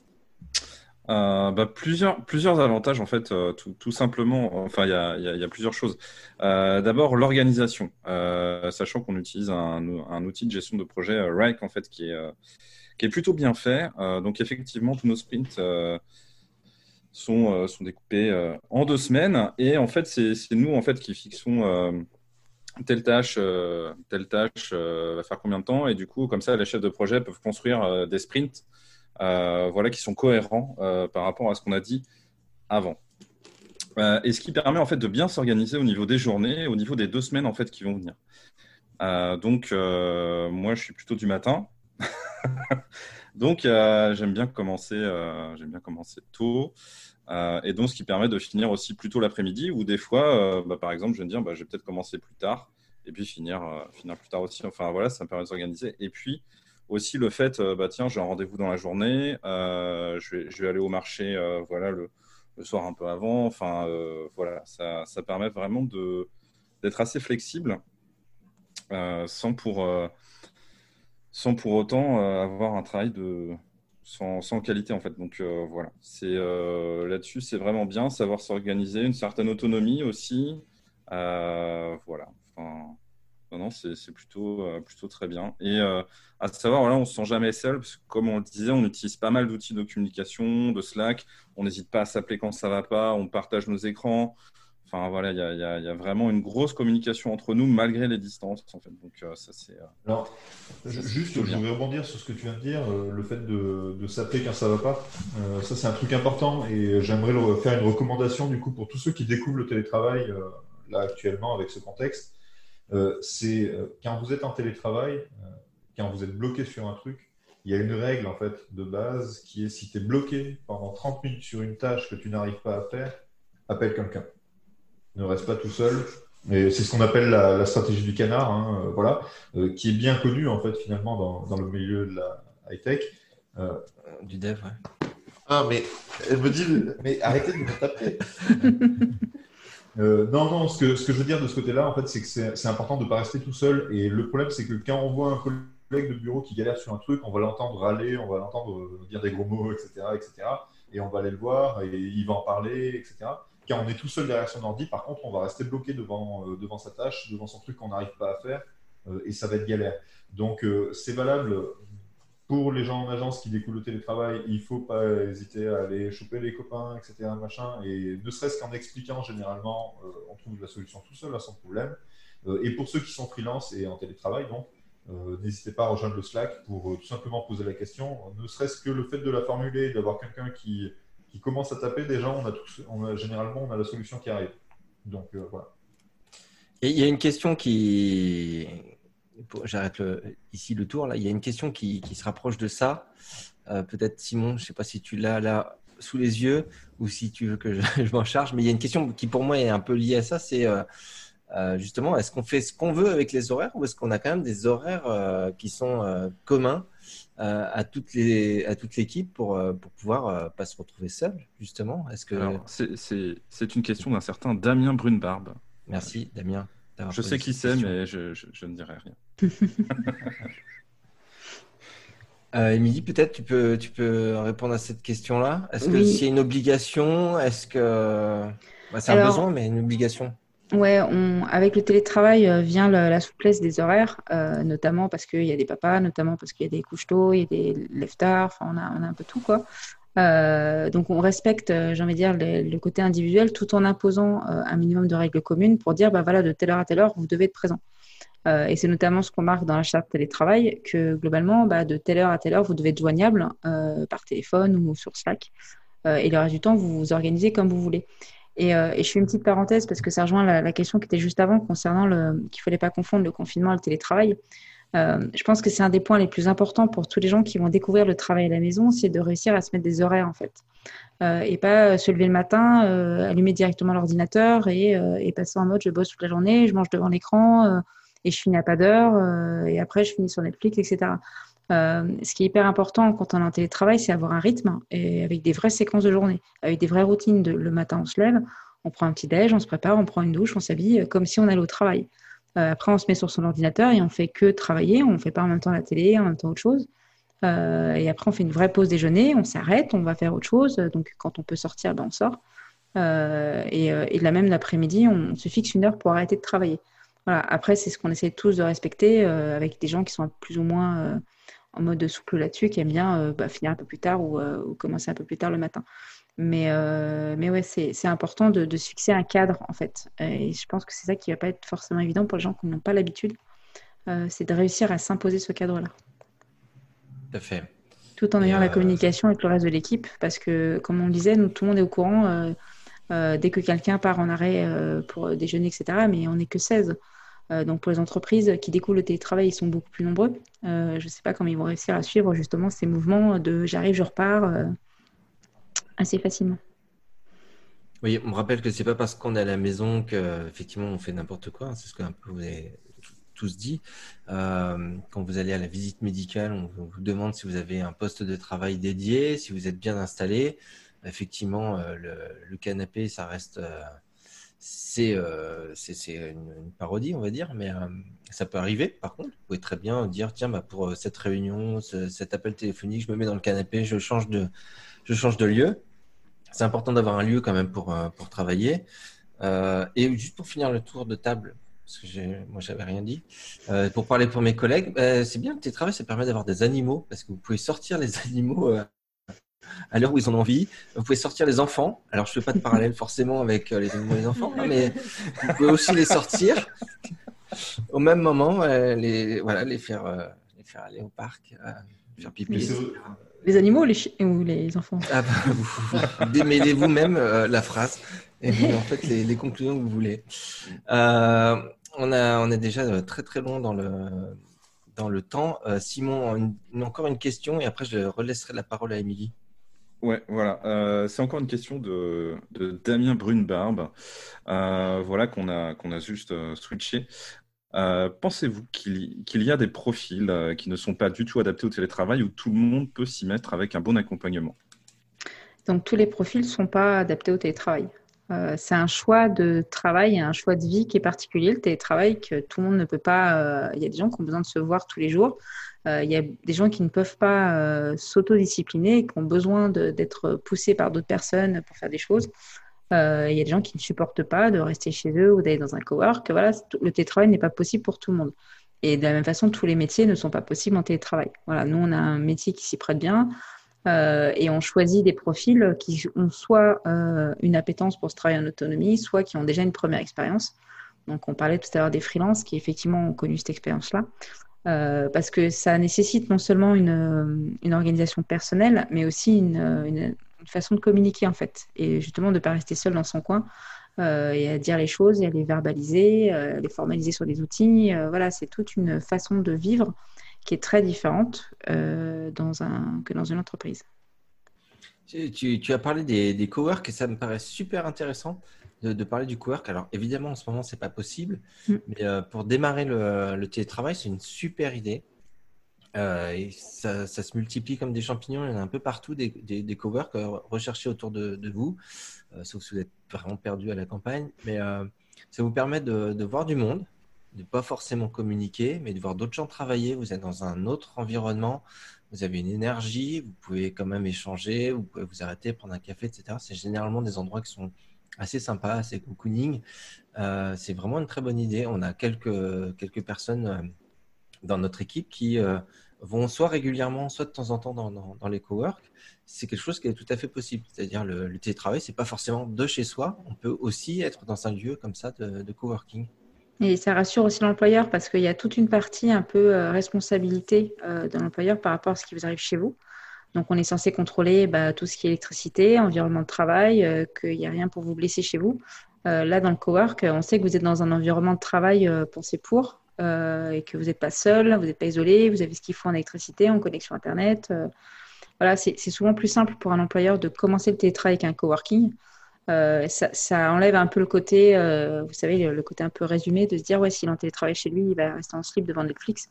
Euh, bah, plusieurs, avantages, en fait, euh, tout, simplement. Enfin, il y a, plusieurs choses. Euh, D'abord, l'organisation. Sachant qu'on utilise un, outil de gestion de projet, Rike, en fait, qui est, plutôt bien fait. Donc, effectivement, tous nos sprints sont, sont découpés en deux semaines. Et en fait, c'est nous, en fait, qui fixons telle tâche, telle tâche va faire combien de temps. Et du coup, comme ça, les chefs de projet peuvent construire des sprints voilà, qui sont cohérents euh, par rapport à ce qu'on a dit avant. Euh, et ce qui permet en fait de bien s'organiser au niveau des journées, au niveau des deux semaines en fait qui vont venir. Euh, donc euh, moi je suis plutôt du matin, [LAUGHS] donc euh, j'aime bien commencer, euh, j'aime bien commencer tôt. Euh, et donc ce qui permet de finir aussi plus tôt l'après-midi, ou des fois, euh, bah, par exemple, je vais me dire, bah, je vais peut-être commencer plus tard, et puis finir, euh, finir plus tard aussi. Enfin voilà, ça me permet de s'organiser. Et puis aussi le fait, euh, bah tiens, j'ai un rendez-vous dans la journée, euh, je, vais, aller au marché, euh, voilà, le, soir un peu avant. Enfin, voilà, ça, ça permet vraiment de d'être assez flexible, sans pour sans pour autant avoir un travail de sans, sans qualité en fait. Donc voilà, c'est là-dessus, c'est vraiment bien savoir s'organiser, une certaine autonomie aussi. Voilà. Non, non, c'est plutôt, euh, plutôt très bien. Et euh, à savoir, voilà, on ne se sent jamais seul, parce que comme on le disait, on utilise pas mal d'outils de communication, de Slack. On n'hésite pas à s'appeler quand ça va pas, on partage nos écrans. Enfin voilà, il y a, y y vraiment une grosse communication entre nous malgré les distances en fait. Donc euh, ça c'est. euh, Alors, ju- juste, je voudrais rebondir sur ce que tu viens de dire, euh, le fait de, de s'appeler quand ça va pas. Ça, c'est un truc important et j'aimerais faire une recommandation du coup pour tous ceux qui découvrent le télétravail là actuellement avec ce contexte. Euh, c'est euh, quand vous êtes en télétravail, euh, quand vous êtes bloqué sur un truc, il y a une règle en fait de base qui est si tu es bloqué pendant 30 minutes sur une tâche que tu n'arrives pas à faire, appelle quelqu'un. Ne reste pas tout seul. Et c'est ce qu'on appelle la, la stratégie du canard, hein, voilà, euh, qui est bien connue en fait finalement dans, dans le milieu de la high tech. Euh, Du dev, ouais. Ah mais elle me dit, mais arrêtez de me taper. [LAUGHS] Euh, non, non, ce que, je veux dire de ce côté-là, en fait, c'est que c'est important de ne pas rester tout seul. Et le problème, c'est que quand on voit un collègue de bureau qui galère sur un truc, on va l'entendre râler, on va l'entendre euh, dire des gros mots, etc., etc. Et on va aller le voir et il va en parler, etc. Quand on est tout seul derrière son ordi, par contre, on va rester bloqué devant, euh, devant sa tâche, devant son truc qu'on n'arrive pas à faire, et ça va être galère. Donc, c'est valable pour les gens en agence qui découvrent le télétravail, il ne faut pas hésiter à aller choper les copains, etc. Machin, et ne serait-ce qu'en expliquant, généralement, euh, on trouve la solution tout seul, là, sans problème. Euh, et pour ceux qui sont freelance et en télétravail, donc, euh, n'hésitez pas à rejoindre le Slack pour tout simplement poser la question. Ne serait-ce que le fait de la formuler, d'avoir quelqu'un qui, qui commence à taper, déjà, on a, a généralement, on a la solution qui arrive. Donc, voilà. Et il y a une question qui. J'arrête le- ici le tour. Là. Il y a une question qui, qui se rapproche de ça. Euh, Peut-être Simon, je ne sais pas si tu l'as là sous les yeux ou si tu veux que je, [LAUGHS] je m'en charge. Mais il y a une question qui pour moi est un peu liée à ça. C'est euh, euh, justement, est-ce qu'on fait ce qu'on veut avec les horaires ou est-ce qu'on a quand même des horaires euh, qui sont communs à toutes les à toute l'équipe pour pour pouvoir pas se retrouver seul justement? Est-ce que c'est- une question d'un certain Damien Brunbarbe. merci Damien. Je sais qui c'est, mais je, je- je ne dirai rien. Euh, Émilie, peut-être tu peux, tu peux répondre à cette question-là. Est-ce que Oui. c'est une obligation? Est-ce que bah, c'est un besoin, mais une obligation? Ouais, on, avec le télétravail euh, vient la, la souplesse des horaires, euh, notamment parce qu'il y a des papas, notamment parce qu'il y a des couches tôt, il y a des lève-tard, enfin, on a, on a un peu tout, quoi. Euh, donc, on respecte, j'ai envie de dire, le, le côté individuel tout en imposant euh, un minimum de règles communes pour dire, bah voilà, de telle heure à telle heure, vous devez être présent. Euh, et c'est notamment ce qu'on marque dans la charte télétravail, que globalement, bah, de telle heure à telle heure, vous devez être joignable euh, par téléphone ou sur Slack. Euh, et le reste du temps, vous vous organisez comme vous voulez. Et, je fais une petite parenthèse parce que ça rejoint la, question qui était juste avant concernant le qu'il fallait pas confondre le confinement et le télétravail. Je pense que c'est un des points les plus importants pour tous les gens qui vont découvrir le travail à la maison, c'est de réussir à se mettre des horaires en fait. Et pas se lever le matin, allumer directement l'ordinateur et, passer en mode je bosse toute la journée, je mange devant l'écran et je finis à pas d'heure euh, et après je finis sur Netflix, etc. Euh, ce qui est hyper important quand on est en télétravail, c'est avoir un rythme et avec des vraies séquences de journée, avec des vraies routines. Le matin, on se lève, on prend un petit déj, on se prépare, on prend une douche, on s'habille euh, comme si on allait au travail. Après, on se met sur son ordinateur et on fait que travailler. On ne fait pas en même temps la télé, en même temps autre chose. Et après, on fait une vraie pause déjeuner, on s'arrête, on va faire autre chose. Donc, quand on peut sortir, ben, on sort. Et, et, de la même l'après-midi, on se fixe une heure pour arrêter de travailler. Voilà. Après, c'est ce qu'on essaie tous de respecter avec des gens qui sont plus ou moins en mode souple là-dessus, qui aiment bien bah, finir un peu plus tard ou, ou, commencer un peu plus tard le matin. Mais, mais ouais, c'est important de, de, se fixer un cadre, en fait. Et je pense que c'est ça qui va pas être forcément évident pour les gens qui n'ont pas l'habitude. c'est de réussir à s'imposer ce cadre-là. Tout à fait. Tout en ayant la communication avec le reste de l'équipe, parce que, comme on le disait, nous, tout le monde est au courant. Euh, dès que quelqu'un part en arrêt euh, pour déjeuner, etc. Mais on n'est que 16. Euh, donc pour les entreprises qui découvrent le télétravail, ils sont beaucoup plus nombreux. je ne sais pas comment ils vont réussir à suivre justement ces mouvements de j'arrive, je repars assez facilement. Oui, on me rappelle que c'est pas parce qu'on est à la maison qu'effectivement on fait n'importe quoi. Hein. C'est ce que vous avez tous dit. quand vous allez à la visite médicale, on vous demande si vous avez un poste de travail dédié, si vous êtes bien installé effectivement, euh, le, canapé, ça reste. Euh, euh, c'est une, parodie, on va dire, mais ça peut arriver. Par contre, vous pouvez très bien dire tiens, bah, pour cette réunion, cet appel téléphonique, je me mets dans le canapé, je change de, je change de lieu. C'est important d'avoir un lieu quand même pour, pour travailler. et juste pour finir le tour de table, parce que moi j'avais rien dit, pour parler pour mes collègues, c'est bien le télétravail, ça permet d'avoir des animaux, parce que vous pouvez sortir les [LAUGHS] animaux à l'heure où ils en ont envie. Vous pouvez sortir les enfants. Alors, je ne fais pas de parallèle [LAUGHS] forcément avec euh, les les enfants, hein, mais vous pouvez aussi les sortir au même moment, euh, les, voilà, les, faire, euh, les faire aller au parc, faire pipi. Les animaux ou les, ou les enfants? Ah bah, vous, démêlez vous-même la phrase et vous en faites les, les, conclusions que vous voulez. on, a, on est déjà très très long dans le, dans le temps. Simon, encore une question et après je relaisserai la parole à Émilie. Ouais, voilà. Euh, c'est encore une question de, Damien Brunebarbe, euh, voilà qu'on a, qu'on a juste euh, switché. Pensez-vous qu'il y a des profils qui ne sont pas du tout adaptés au télétravail où tout le monde peut s'y mettre avec un bon accompagnement? Donc tous les profils ne sont pas adaptés au télétravail. C'est un choix de travail, un choix de vie qui est particulier, le télétravail, que tout le monde ne peut pas. Il y a des gens qui ont besoin de se voir tous les jours. Euh, il y a des gens qui ne peuvent pas euh, s'autodiscipliner, qui ont besoin d'être poussés par d'autres personnes pour faire des choses. Euh, il y a des gens qui ne supportent pas de rester chez eux ou d'aller dans un cowork. Voilà, le télétravail n'est pas possible pour tout le monde. Et de la même façon, tous les métiers ne sont pas possibles en télétravail. Voilà, nous, on a un métier qui s'y prête bien et on choisit des profils qui ont soit une appétence pour ce travail en autonomie, soit qui ont déjà une première expérience. Donc, on parlait tout à l'heure des freelances qui, effectivement, ont connu cette expérience-là. Euh, parce que ça nécessite non seulement une, organisation personnelle, mais aussi une, une, façon de communiquer en fait, et justement de ne pas rester seul dans son coin euh, et à dire les choses et à les verbaliser, euh, les formaliser sur des outils. voilà, c'est toute une façon de vivre qui est très différente dans un, que dans une entreprise. Tu, tu as parlé des, des coworks et ça me paraît super intéressant de, parler du cowork. Alors évidemment, en ce moment, c'est pas possible, mm. mais euh, pour démarrer le, télétravail, c'est une super idée. Euh, et ça, se multiplie comme des champignons. Il y en a un peu partout des, des, euh, recherchés autour de, vous, sauf si vous êtes vraiment perdu à la campagne. Mais ça vous permet de, voir du monde, de pas forcément communiquer, mais de voir d'autres gens travailler. Vous êtes dans un autre environnement, vous avez une énergie, vous pouvez quand même échanger, vous pouvez vous arrêter, prendre un café, etc. C'est généralement des endroits qui sont assez sympa, assez cocooning. Euh, c'est vraiment une très bonne idée. On a quelques, quelques personnes euh, dans notre équipe qui euh, vont soit régulièrement, soit de temps en temps dans, dans, les coworks. C'est quelque chose qui est tout à fait possible. C'est-à-dire le, le télétravail, c'est pas forcément de chez soi. On peut aussi être dans un lieu comme ça de, de coworking. Et ça rassure aussi l'employeur parce qu'il y a toute une partie un peu responsabilité de l'employeur par rapport à ce qui vous arrive chez vous. Donc, on est censé contrôler bah, tout ce qui est électricité, environnement de travail, euh, qu'il n'y a rien pour vous blesser chez vous. Euh, là, dans le cowork, on sait que vous êtes dans un environnement de travail euh, pensé pour et que vous n'êtes pas seul, vous n'êtes pas isolé, vous avez ce qu'il faut en électricité, en connexion Internet. voilà, c'est souvent plus simple pour un employeur de commencer le télétravail qu'un coworking. Ça, ça, enlève un peu le côté, vous savez, le, côté un peu résumé de se dire, ouais, s'il est en télétravail chez lui, il va rester en slip devant Netflix.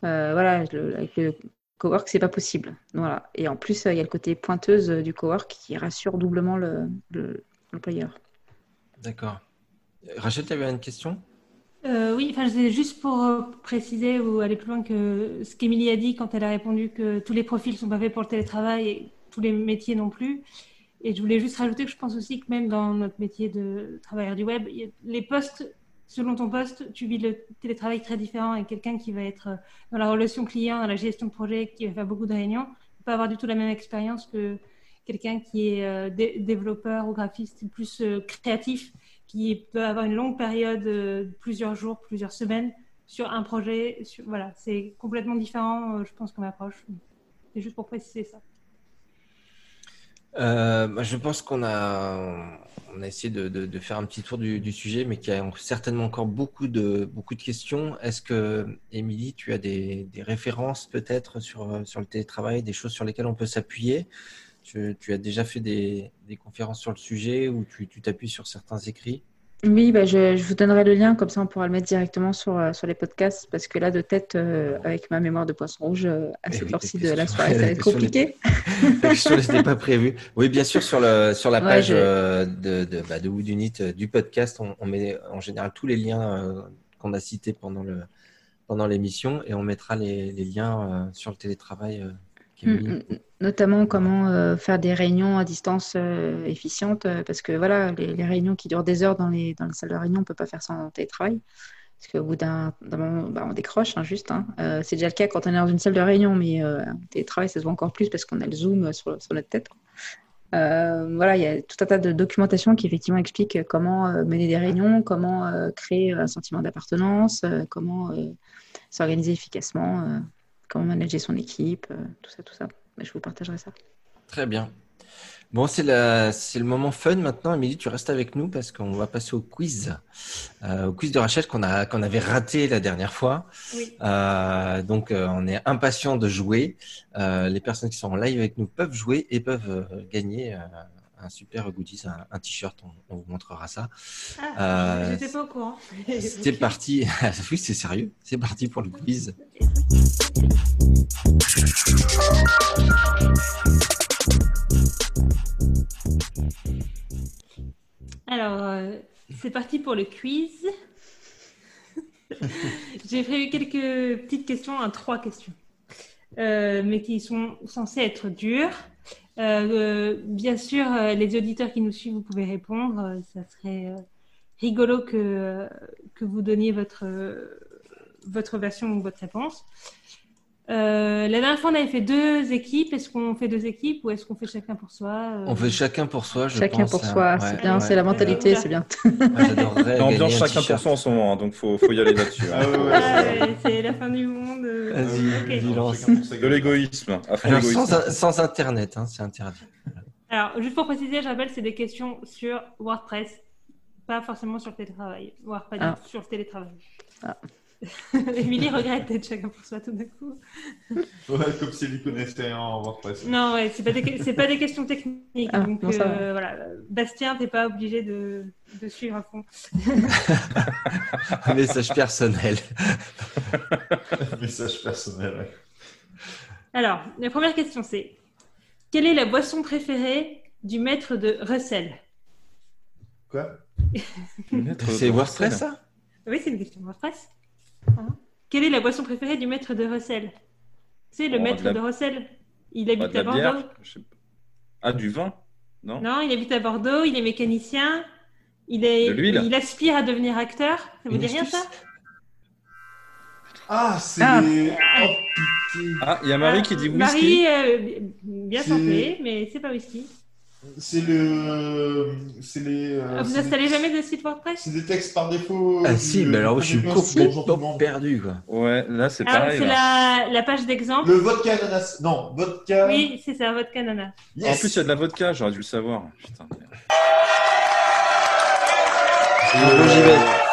voilà, avec le cowork, c'est pas possible. Voilà. Et en plus, il y a le côté pointeuse du cowork qui rassure doublement l'employeur. D'accord. Rachel, tu avais une question? Euh, oui, enfin, c'est juste pour euh, préciser ou aller plus loin que ce qu'Emilie a dit quand elle a répondu que tous les profils sont pas faits pour le télétravail et tous les métiers non plus. Et je voulais juste rajouter que je pense aussi que même dans notre métier de travailleur du web, les postes, selon ton poste, tu vis le télétravail très différent et quelqu'un qui va être euh, dans la relation client, dans la gestion de projet, qui va faire beaucoup de réunions, ne pas avoir du tout la même expérience que quelqu'un qui est euh, dé- développeur ou graphiste plus euh, créatif qui peut avoir une longue période, plusieurs jours, plusieurs semaines, sur un projet. Voilà, c'est complètement différent, je pense, comme approche. C'est juste pour préciser ça. Euh, bah, je pense qu'on a, on a essayé de, faire un petit tour du, sujet, mais qu'il y a certainement encore beaucoup de, beaucoup de questions. Est-ce que, Émilie, tu as des, références peut-être sur, sur le télétravail, des choses sur lesquelles on peut s'appuyer? Tu, tu as déjà fait des, des conférences sur le sujet ou tu t'appuies sur certains écrits? Oui, bah, je, je vous donnerai le lien, comme ça on pourra le mettre directement sur, euh, sur les podcasts, parce que là, de tête, euh, avec ma mémoire de poisson rouge, euh, à Eh cette oui, heure-ci de la soirée, ça va être [LAUGHS] compliqué. La question n'était pas prévue. Oui, bien sûr, sur, le, sur la Ouais, page je- euh, de, de, bah, de Woodunit, euh, du podcast, on, on met en général tous les liens qu'on a cités pendant le pendant l'émission et on mettra les, les liens sur le télétravail. qu'Émilie- Mm, mm, Notamment comment euh, faire des réunions à distance euh, efficientes, euh, parce que voilà, les, les réunions qui durent des heures dans les, dans les salles de réunion, on ne peut pas faire ça en télétravail. Parce qu'au bout d'un moment, bah, on décroche, hein, juste. hein. Euh, c'est déjà le cas quand on est dans une salle de réunion, mais en télétravail, ça se voit encore plus parce qu'on a le zoom sur, sur notre tête. Voilà, il y a tout un tas de documentation qui effectivement explique comment mener des réunions, comment créer un sentiment d'appartenance, comment s'organiser efficacement, comment manager son équipe, euh, tout ça, tout ça. Mais je vous partagerai ça. Très bien. Bon, c'est la, c'est le moment fun maintenant. Émilie, tu restes avec nous parce qu'on va passer au quiz, euh, au quiz de Rachel qu'on a, qu'on avait raté la dernière fois. Oui. Euh, donc, euh, on est impatient de jouer. Euh, les personnes qui sont en live avec nous peuvent jouer et peuvent euh, gagner euh, un super goodies, un, un t-shirt. On, on vous montrera ça. Ah, Euh, j'étais pas au courant. [LAUGHS] C'est parti. [LAUGHS] oui, c'est sérieux. C'est parti pour le quiz. Alors, euh, c'est parti pour le quiz. [LAUGHS] J'ai prévu quelques petites questions, hein, trois questions, euh, mais qui sont censées être dures. Euh, euh, bien sûr, euh, les auditeurs qui nous suivent, vous pouvez répondre. Euh, ça serait rigolo que, que vous donniez votre, votre version ou votre réponse. Euh, la dernière fois, on avait fait deux équipes. Est-ce qu'on fait deux équipes ou est-ce qu'on fait chacun pour soi Euh, On fait chacun pour soi, je Chacun pense. pour hein. soi, Ouais, c'est bien, ouais. c'est la mentalité, Ouais. c'est bien. Moi, j'adorerais L'ambiance chacun pour soi en ce moment, hein, donc faut, faut y aller là-dessus. hein. Ah ouais, ouais, Ah c'est- ouais, la fin du monde. Vas-y, ok. vas-y, lance. chacun pour sa De l'égoïsme, sans, sans internet, hein, c'est interdit. Alors, juste pour préciser, je rappelle, c'est des questions sur WordPress, pas forcément sur le télétravail, voire pas du Ah. tout sur le télétravail. Ah. [LAUGHS] Émilie regrette d'être chacun pour soi tout d'un coup. Ouais, comme si elle y connaissait rien en WordPress. Non, ouais, c'est pas des, pas des questions techniques. Ah, donc, va. euh, voilà. Bastien, t'es pas obligé de, de suivre à fond. Un [LAUGHS] message personnel. [LAUGHS] Message personnel. ouais. Alors, la première question, c'est quelle est la boisson préférée du maître de Russell? Quoi? C'est WordPress, ça? Oui, c'est une question WordPress. Hein Quelle est la boisson préférée du maître de Russell? C'est le Oh, maître de la- de Russell. Il Pas habite de à bière Bordeaux. pas. Ah, du vin? Non? Non, il habite à Bordeaux, il est mécanicien. Il, est, De l'huile? il aspire à devenir acteur. Ça vous Une dit rien, ça? Ah, c'est Ah. Oh, putain. Ah, il y a Marie Ah, qui dit whisky? Marie, euh, bien santé, mais c'est pas whisky. C'est le... C'est les... euh, Ah, vous c'est installez des- jamais de site WordPress? C'est des textes par défaut. Ah du- si, mais alors je suis complètement perdu, quoi. Ouais, là c'est Ah, pareil. c'est la, la page d'exemple? Le vodka ananas. Non, vodka. Oui, c'est ça, votre canana. Yes. En plus, il y a de la vodka, j'aurais dû le savoir. Putain, merde. Euh, Bon, j'y vais.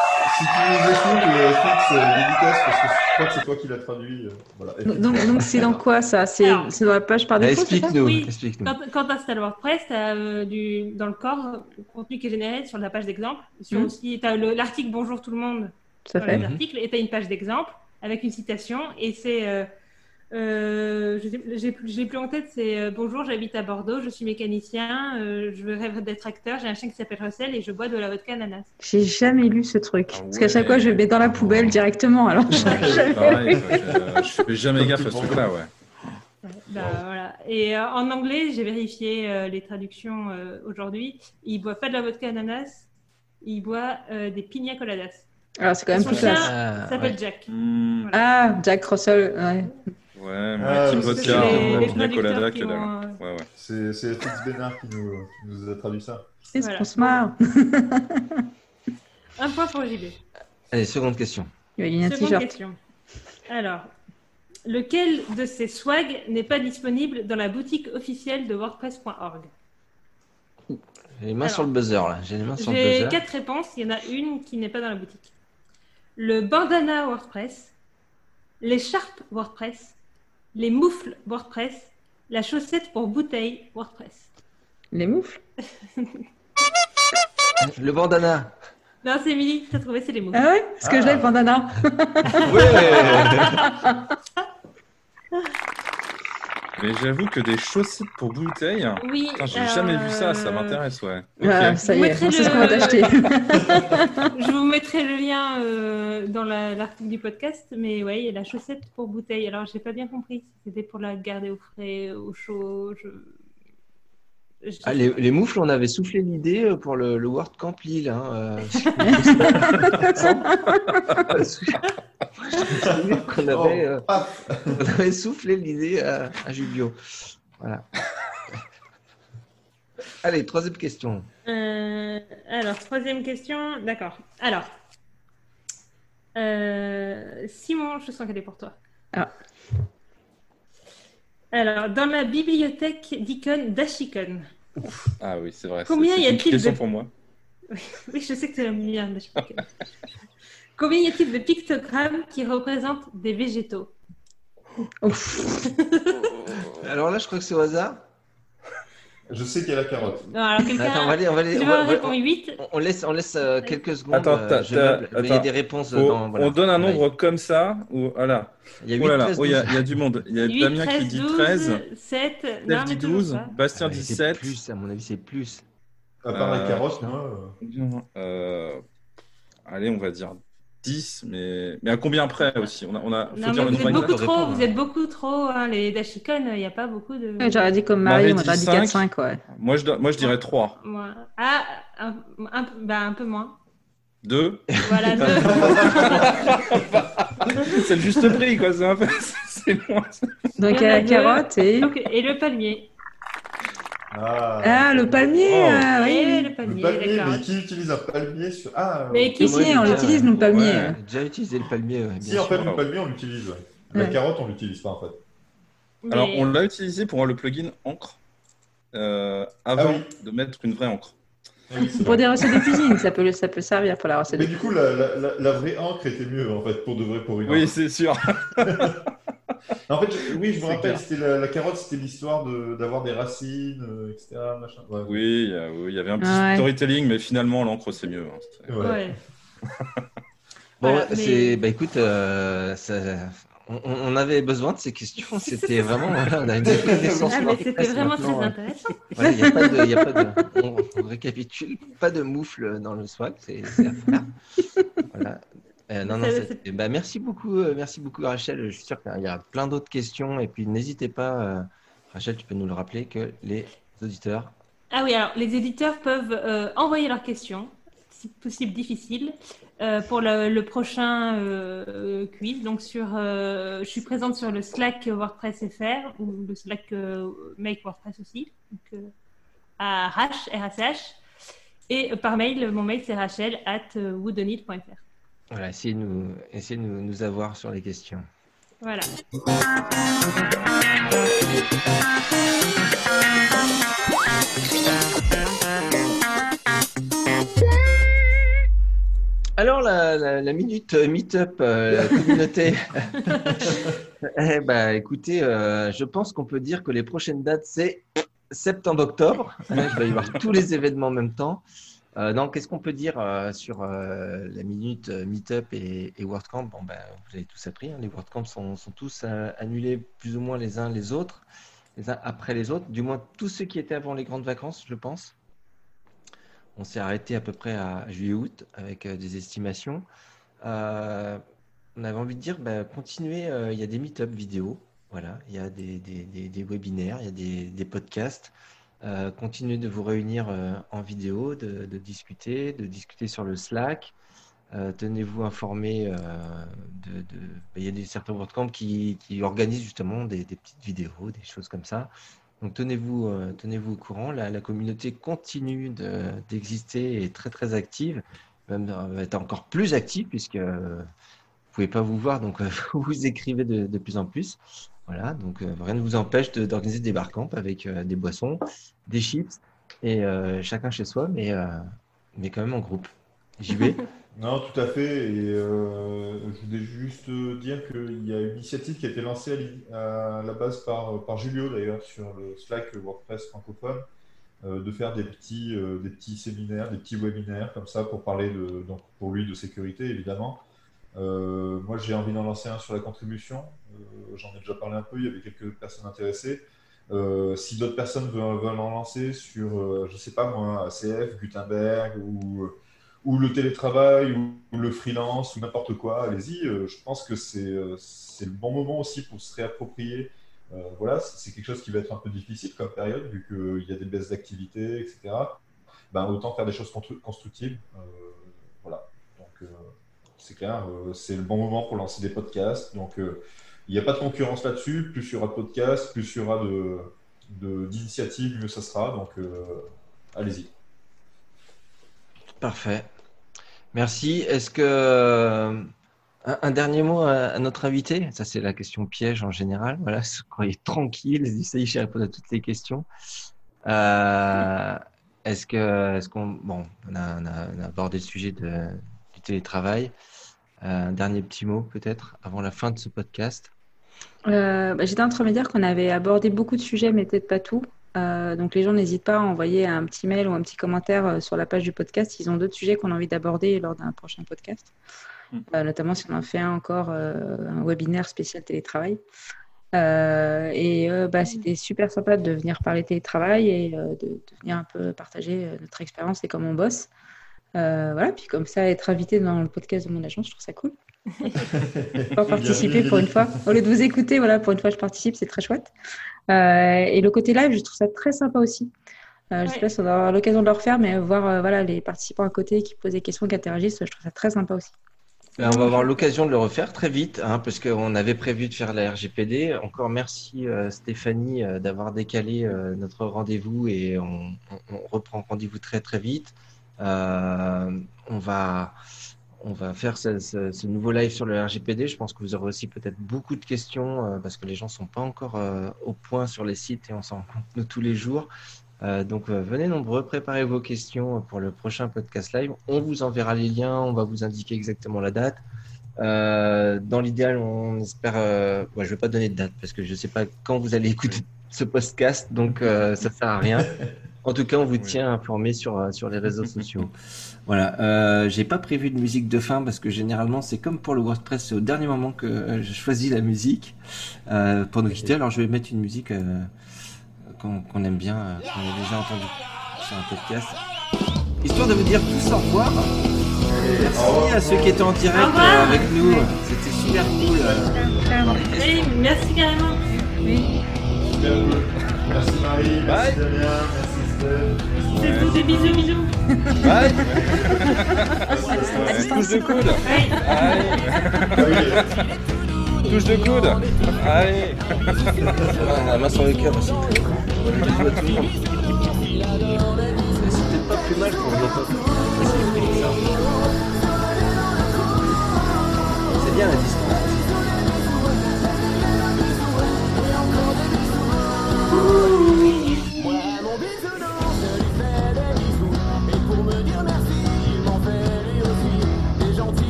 Si tu nous écoutes, euh, Fritz, euh, dédicace parce que je crois que c'est toi qui l'as traduit. euh, voilà. Donc, donc c'est dans quoi ça? C'est Alors. c'est dans la page par défaut ça Explique-nous, Oui. explique-nous. Quand, quand tu installes WordPress, tu as du, dans le corps le contenu qui est généré sur la page d'exemple. Sur aussi, tu as l'article Bonjour tout le monde dans fait. les articles et tu as une page d'exemple avec une citation et c'est euh, Euh, j'ai plus, plus en tête, c'est euh, bonjour, j'habite à Bordeaux, je suis mécanicien, euh, je rêve d'être acteur, j'ai un chien qui s'appelle Russell et je bois de la vodka ananas. J'ai jamais lu ce truc. Ah Parce qu'à chaque ouais. fois, je le mets dans la poubelle directement. Alors, jamais Pareil, je, je fais jamais gaffe à ce truc-là, ouais. Bah, voilà. Et euh, en anglais, j'ai vérifié euh, les traductions euh, aujourd'hui. Il boit pas de la vodka ananas, il boit euh, des pina coladas. Alors, c'est quand même Son plus chien classe. Ah, Il s'appelle ouais. Jack. Hmm, Ah, Jack Russell. Ouais. Ouais, mais Ah, que Vodka, hein, Pina Colada, que qui dalle. ont, euh, Ouais, ouais. C'est c'est Fritz Bénard qui nous, qui nous a traduit ça. C'est Voilà. trop smart. [LAUGHS] Un point pour JB. Allez, seconde question. Il va gagner un Seconde t-shirt. question. Alors, lequel de ces swags n'est pas disponible dans la boutique officielle de WordPress.org J'ai les mains Alors, sur le buzzer là. J'ai les mains sur le J'ai buzzer. quatre réponses. Il y en a une qui n'est pas dans la boutique. Le bandana WordPress, l'écharpe WordPress, les moufles WordPress, la chaussette pour bouteille WordPress. Les moufles [LAUGHS] Le bandana. Non, c'est Émilie, t'as trouvé, c'est les moufles. Ah ouais Parce que je l'ai, le bandana. [LAUGHS] Mais j'avoue que des chaussettes pour bouteille, Oui. j'ai jamais vu ça, ça euh, m'intéresse, ouais. Ok. Ah, ça y est, sait ce qu'on va t'acheter. [LAUGHS] [LAUGHS] Je vous mettrai le lien euh, dans la- l'article du podcast, mais ouais, il y a la chaussette pour bouteille. Alors, j'ai pas bien compris. si C'était pour la garder au frais, au chaud. Je... je- Ah, les, les moufles, on avait soufflé l'idée euh, pour le, le World Camp Lille. Hein, euh. [LAUGHS] Avait, euh, Oh, [LAUGHS] paf on avait soufflé l'idée à, à Julio. Voilà. [LAUGHS] Allez, troisième question. Euh, alors, troisième question. D'accord. Alors, euh, Simon, je sens qu'elle est pour toi. Ah. Alors, dans la bibliothèque d'icônes d'Ashikon, Ah oui, c'est vrai. Combien y a-t-il de- pour moi. [LAUGHS] Oui, je sais que c'est la meilleure d'Ashikon. Combien y a-t-il de pictogrammes qui représentent des végétaux? Ouf. [LAUGHS] Alors là, je crois que c'est au hasard. Je sais qu'il y a la carotte. Non, alors quelqu'un. Attends, on va aller, on va aller- Tu on vas va- on va- répondre 8 on laisse, on laisse euh, quelques secondes. Attends, euh, t'as- je t'as- meuble, mais il y a des réponses Faut- dans. voilà. On donne un nombre comme ça, ou voilà. Il y a 8, Oh là là, 13, oh, il y, a 12. il y a du monde. Il y a 8, Damien 13, qui dit 12, 13, 7. Steph Non, dit mais toujours 12, pas. Bastien Ah, dit mais c'est 7. plus, à mon avis, c'est plus. À part la Euh, carotte, moi. euh, Euh, allez, on va dire 10, mais, mais à combien près aussi? On a, on a, faut Non, dire le vous nombre êtes beaucoup trop, vous êtes beaucoup trop, hein, les Dashikon, il n'y a pas beaucoup de. Ouais, J'aurais dit comme Marie Marie, moi dit j'aurais dit 5. 4-5, ouais. Moi, je, dois- moi, je dirais 3. Moi- Ah, un, un, bah, un peu moins. 2. Voilà, [LAUGHS] deux. c'est le juste prix, quoi. C'est un peu. [LAUGHS] C'est loin. Donc Il y a la deux. carotte et. Donc, et le palmier. Ah, Ah, le palmier Oh. ah, Et oui. le Le palmier, mais carotte. qui utilise un palmier sur. Ah, Mais qui- Si, on l'utilise, nous, le palmier. Ouais. J'ai déjà utilisé le palmier. ouais, bien Si, en fait, le palmier, on l'utilise. ouais. La carotte, on l'utilise pas, en fait. Mais- Alors, on l'a utilisé pour le plugin encre euh, avant Ah oui. de mettre une vraie encre. Oui, Pour des recettes de cuisine, ça peut, ça peut servir pour la recette Mais de du coup, la, la, la, la vraie encre était mieux, en fait, pour de vrai, pour une Oui, c'est sûr. [LAUGHS] En fait, je- oui, je me rappelle, c'était la, la carotte, c'était l'histoire de- d'avoir des racines, euh, etc. Machin. Ouais. Oui, euh, oui, il y avait un petit Ouais. storytelling, mais finalement, l'encre, c'est mieux. hein. Ouais. Ouais. [LAUGHS] Bon, Voilà, mais- c'est, bah écoute, euh, ça- on, on avait besoin de ces questions. C'était vraiment, voilà, on a une connaissance. [LAUGHS] Ah, c'était vraiment très euh, intéressant. Il y a pas de, il y a pas de, on, on récapitule, pas de moufle dans le swag, c'est c'est à faire. Voilà. Euh, non, non, bah, merci beaucoup, euh, merci beaucoup Rachel. Je suis sûr qu'il y a plein d'autres questions et puis n'hésitez pas, euh, Rachel, tu peux nous le rappeler que les auditeurs Ah oui, alors les éditeurs peuvent envoyer leurs questions, si possible difficiles, pour le, le prochain quiz. Donc sur, je suis présente sur le Slack WordPress FR ou le Slack Make WordPress aussi, donc, à RH, RACH. Et par mail, mon mail c'est rachel at woodenit.fr. Voilà, essayez de nous, essayez de nous, nous avoir sur les questions. Voilà. Alors, la, la- la minute euh, meet-up, euh, la communauté. [LAUGHS] eh ben, écoutez, euh, je pense qu'on peut dire que les prochaines dates, c'est septembre-octobre. Hein, Il va y avoir tous les événements en même temps. Euh, qu'est-ce qu'on peut dire euh, sur euh, la minute euh, Meetup et, WordCamp? Bon, ben, vous avez tous appris, hein, les WordCamps sont, tous annulés plus ou moins les uns les autres, les uns après les autres, du moins tous ceux qui étaient avant les grandes vacances, je pense. On s'est arrêté à peu près à juillet-août avec des estimations. On avait envie de dire, ben, continuez, il y a des Meetup vidéo, voilà, il y a des, webinaires, il y a des podcasts. Euh, continuez de vous réunir euh, en vidéo, de, discuter, de discuter sur le Slack. Euh, tenez-vous informés. de, ben, Il y a des, certains WordCamp qui, qui organisent justement des, petites vidéos, des choses comme ça. Donc tenez-vous tenez-vous au courant. La, la communauté continue de- d'exister et est très très active. Même va être encore plus active puisque vous pouvez pas vous voir, donc [LAUGHS] vous écrivez de plus en plus. Voilà, donc euh, rien ne vous empêche de- d'organiser des barcamps avec euh, des boissons, des chips et euh, chacun chez soi, mais, euh, mais quand même en groupe. J'y vais. [LAUGHS] Non, tout à fait. Et euh, je voulais juste dire qu'il y a une initiative qui a été lancée à la base par, par Julio d'ailleurs sur le Slack WordPress francophone, euh, de faire des petits, euh, des petits séminaires, des petits webinaires comme ça pour parler de, donc pour lui de sécurité évidemment. Euh, moi j'ai envie d'en lancer un sur la contribution. Euh, J'en ai déjà parlé un peu, il y avait quelques personnes intéressées. Euh, si d'autres personnes veulent, en lancer sur, je sais pas moi, ACF, Gutenberg ou le télétravail, ou, le freelance, ou n'importe quoi, allez-y. Je pense que c'est le bon moment aussi pour se réapproprier. Voilà, c'est quelque chose qui va être un peu difficile comme période, vu qu'il y a des baisses d'activité, etc. Ben, autant faire des choses constru- constructives. Voilà. Donc, c'est clair, euh, c'est le bon moment pour lancer des podcasts. Donc, euh, il n'y a pas de concurrence là-dessus. Plus il y aura de podcasts, plus il y aura de- de- d'initiatives, mieux ça sera. Donc, euh, allez-y. Parfait. Merci. Est-ce que un, dernier mot à, notre invité? Ça, c'est la question piège en général. Voilà, [LAUGHS] soyez tranquille, essayez de répondre à toutes les questions. Est-ce que, est-ce qu'on, bon, on a abordé le sujet de, du télétravail. Un dernier petit mot peut-être avant la fin de ce podcast? Euh, bah, J'étais en train de me dire qu'on avait abordé beaucoup de sujets, mais peut-être pas tout. Euh, donc les gens n'hésitent pas à envoyer un petit mail ou un petit commentaire euh, sur la page du podcast s'ils ont d'autres sujets qu'on a envie d'aborder lors d'un prochain podcast. Mm. Euh, notamment si on en fait un encore euh, un webinaire spécial télétravail. Euh, et euh, bah, c'était super sympa de venir parler télétravail et euh, de, de venir un peu partager euh, notre expérience et comment on bosse. Euh, voilà, puis comme ça, être invité dans le podcast de mon agence, je trouve ça cool. [LAUGHS] Pour participer pour une fois. Au lieu de vous écouter, voilà, pour une fois, je participe, c'est très chouette. Euh, et le côté live, je trouve ça très sympa aussi. Euh, Je ne sais pas si on aura l'occasion de le refaire, mais voir euh, voilà, les participants à côté qui posent des questions, qui interagissent, je trouve ça très sympa aussi. Ben, on va avoir l'occasion de le refaire très vite, hein, parce qu'on avait prévu de faire la RGPD. Encore merci euh, Stéphanie euh, d'avoir décalé euh, notre rendez-vous et on, on- on reprend rendez-vous très très vite. Euh, on va on va faire ce, ce- ce nouveau live sur le RGPD. Je pense que vous aurez aussi peut-être beaucoup de questions euh, parce que les gens sont pas encore euh, au point sur les sites et on s'en rend compte nous tous les jours. Euh, donc venez nombreux, préparez vos questions pour le prochain podcast live. On vous enverra les liens, on va vous indiquer exactement la date. Dans l'idéal, on espère. Ouais, je vais pas donner de date parce que je sais pas quand vous allez écouter ce podcast, donc ça sert à rien. [LAUGHS] En tout cas, on vous tient informé sur euh, sur les réseaux [LAUGHS] sociaux. Voilà. Euh, j'ai pas prévu de musique de fin parce que généralement c'est comme pour le WordPress, c'est au dernier moment que euh, je choisis la musique euh, pour nous quitter. Alors je vais mettre une musique euh, qu'on aime bien, euh, qu'on a déjà entendue sur un podcast, histoire de vous dire tous au revoir. Merci à ceux qui étaient en direct euh, avec nous. C'était super cool. euh. Oui, merci carrément. Merci Marie, merci Bye. Damien, merci. C'est tout, des bisous, bisous. Distance. Touche de coude Ouais. Allez Touche de coude Allez On a la main sur le cœur aussi. Peut-être pas plus mal pour les C'est bien la distance.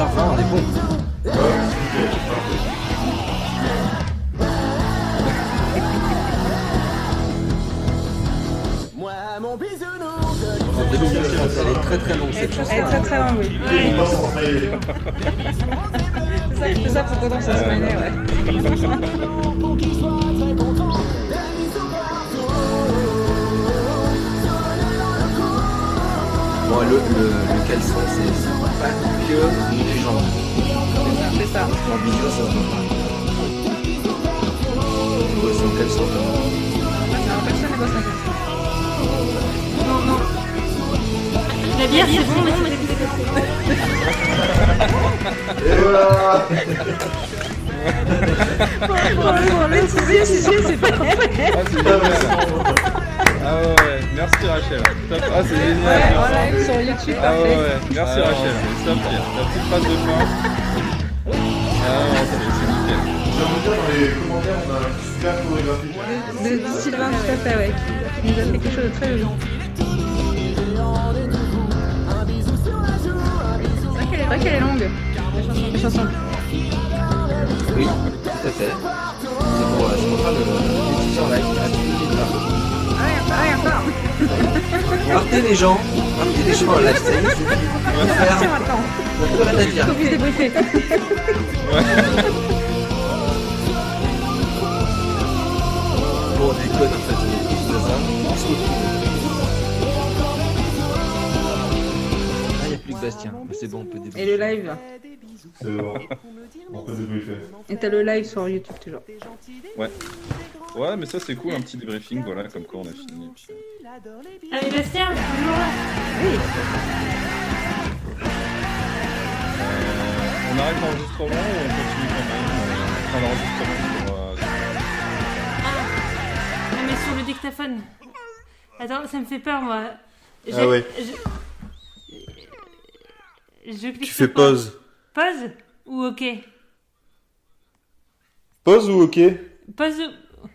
d'argent, on est bon. Moi, mon bisounours. Elle est très très longue cette chanson. Elle est très très longue, oui. C'est ça, je fais ça pour qu'on danse à se ouais. [LAUGHS] Bon, le, le, le caleçon, c'est pas que une légende. C'est ça. En vidéo, ça se voit pas. Tu vois son caleçon Non, personne ne caleçon. Non, non. La bière, c'est bon, mais c'est Et voilà Bon, le sujet, sujet, c'est pas fait. [LAUGHS] Ah. Ah ouais, ouais. merci Rachel. Top. Ah, c'est génial. Ouais, en live sur YouTube, Ah ouais, parfait. ouais. merci Rachel. C'est top. La petite phrase de fin. Ah ouais, c'est c'est nickel. De dire dans les commentaires, on a une super chorégraphie. De, de Sylvain, tout à fait, ouais. Qui nous a fait quelque chose de très joli. C'est vrai qu'elle est, longue, la chanson. La chanson. Oui, tout à fait. C'est pour, euh, c'est pour faire le, le live. Ah, Partez les gens, partez les gens fini. On Attention, faire, on peut rien à dire. Faut débriefer. Bon, on déconne en fait, on se retrouve. Ah, il n'y a plus que Bastien. Bah, C'est bon, on peut Et débrouiller. le live. C'est bon. [LAUGHS] On peut débriefer. Et t'as le live sur YouTube toujours. Ouais, mais ça c'est cool, un petit débriefing, voilà, comme quoi on a fini. puis, Ah, mais Bastien, toujours là. Euh, on arrête l'enregistrement ou on continue quand même euh, Enfin, l'enregistrement sur. euh, Ah, mais sur le dictaphone. Attends, ça me fait peur, moi. Ah ouais. Je, je clique Tu fais pause. Pause ou OK? Pause ou OK? Pause ou.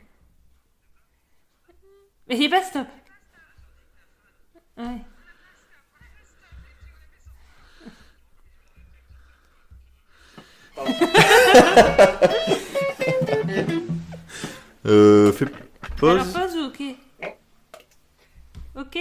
Mais j'ai pas stop. Ouais. euh, fais pause. Alors, pause ou OK? OK?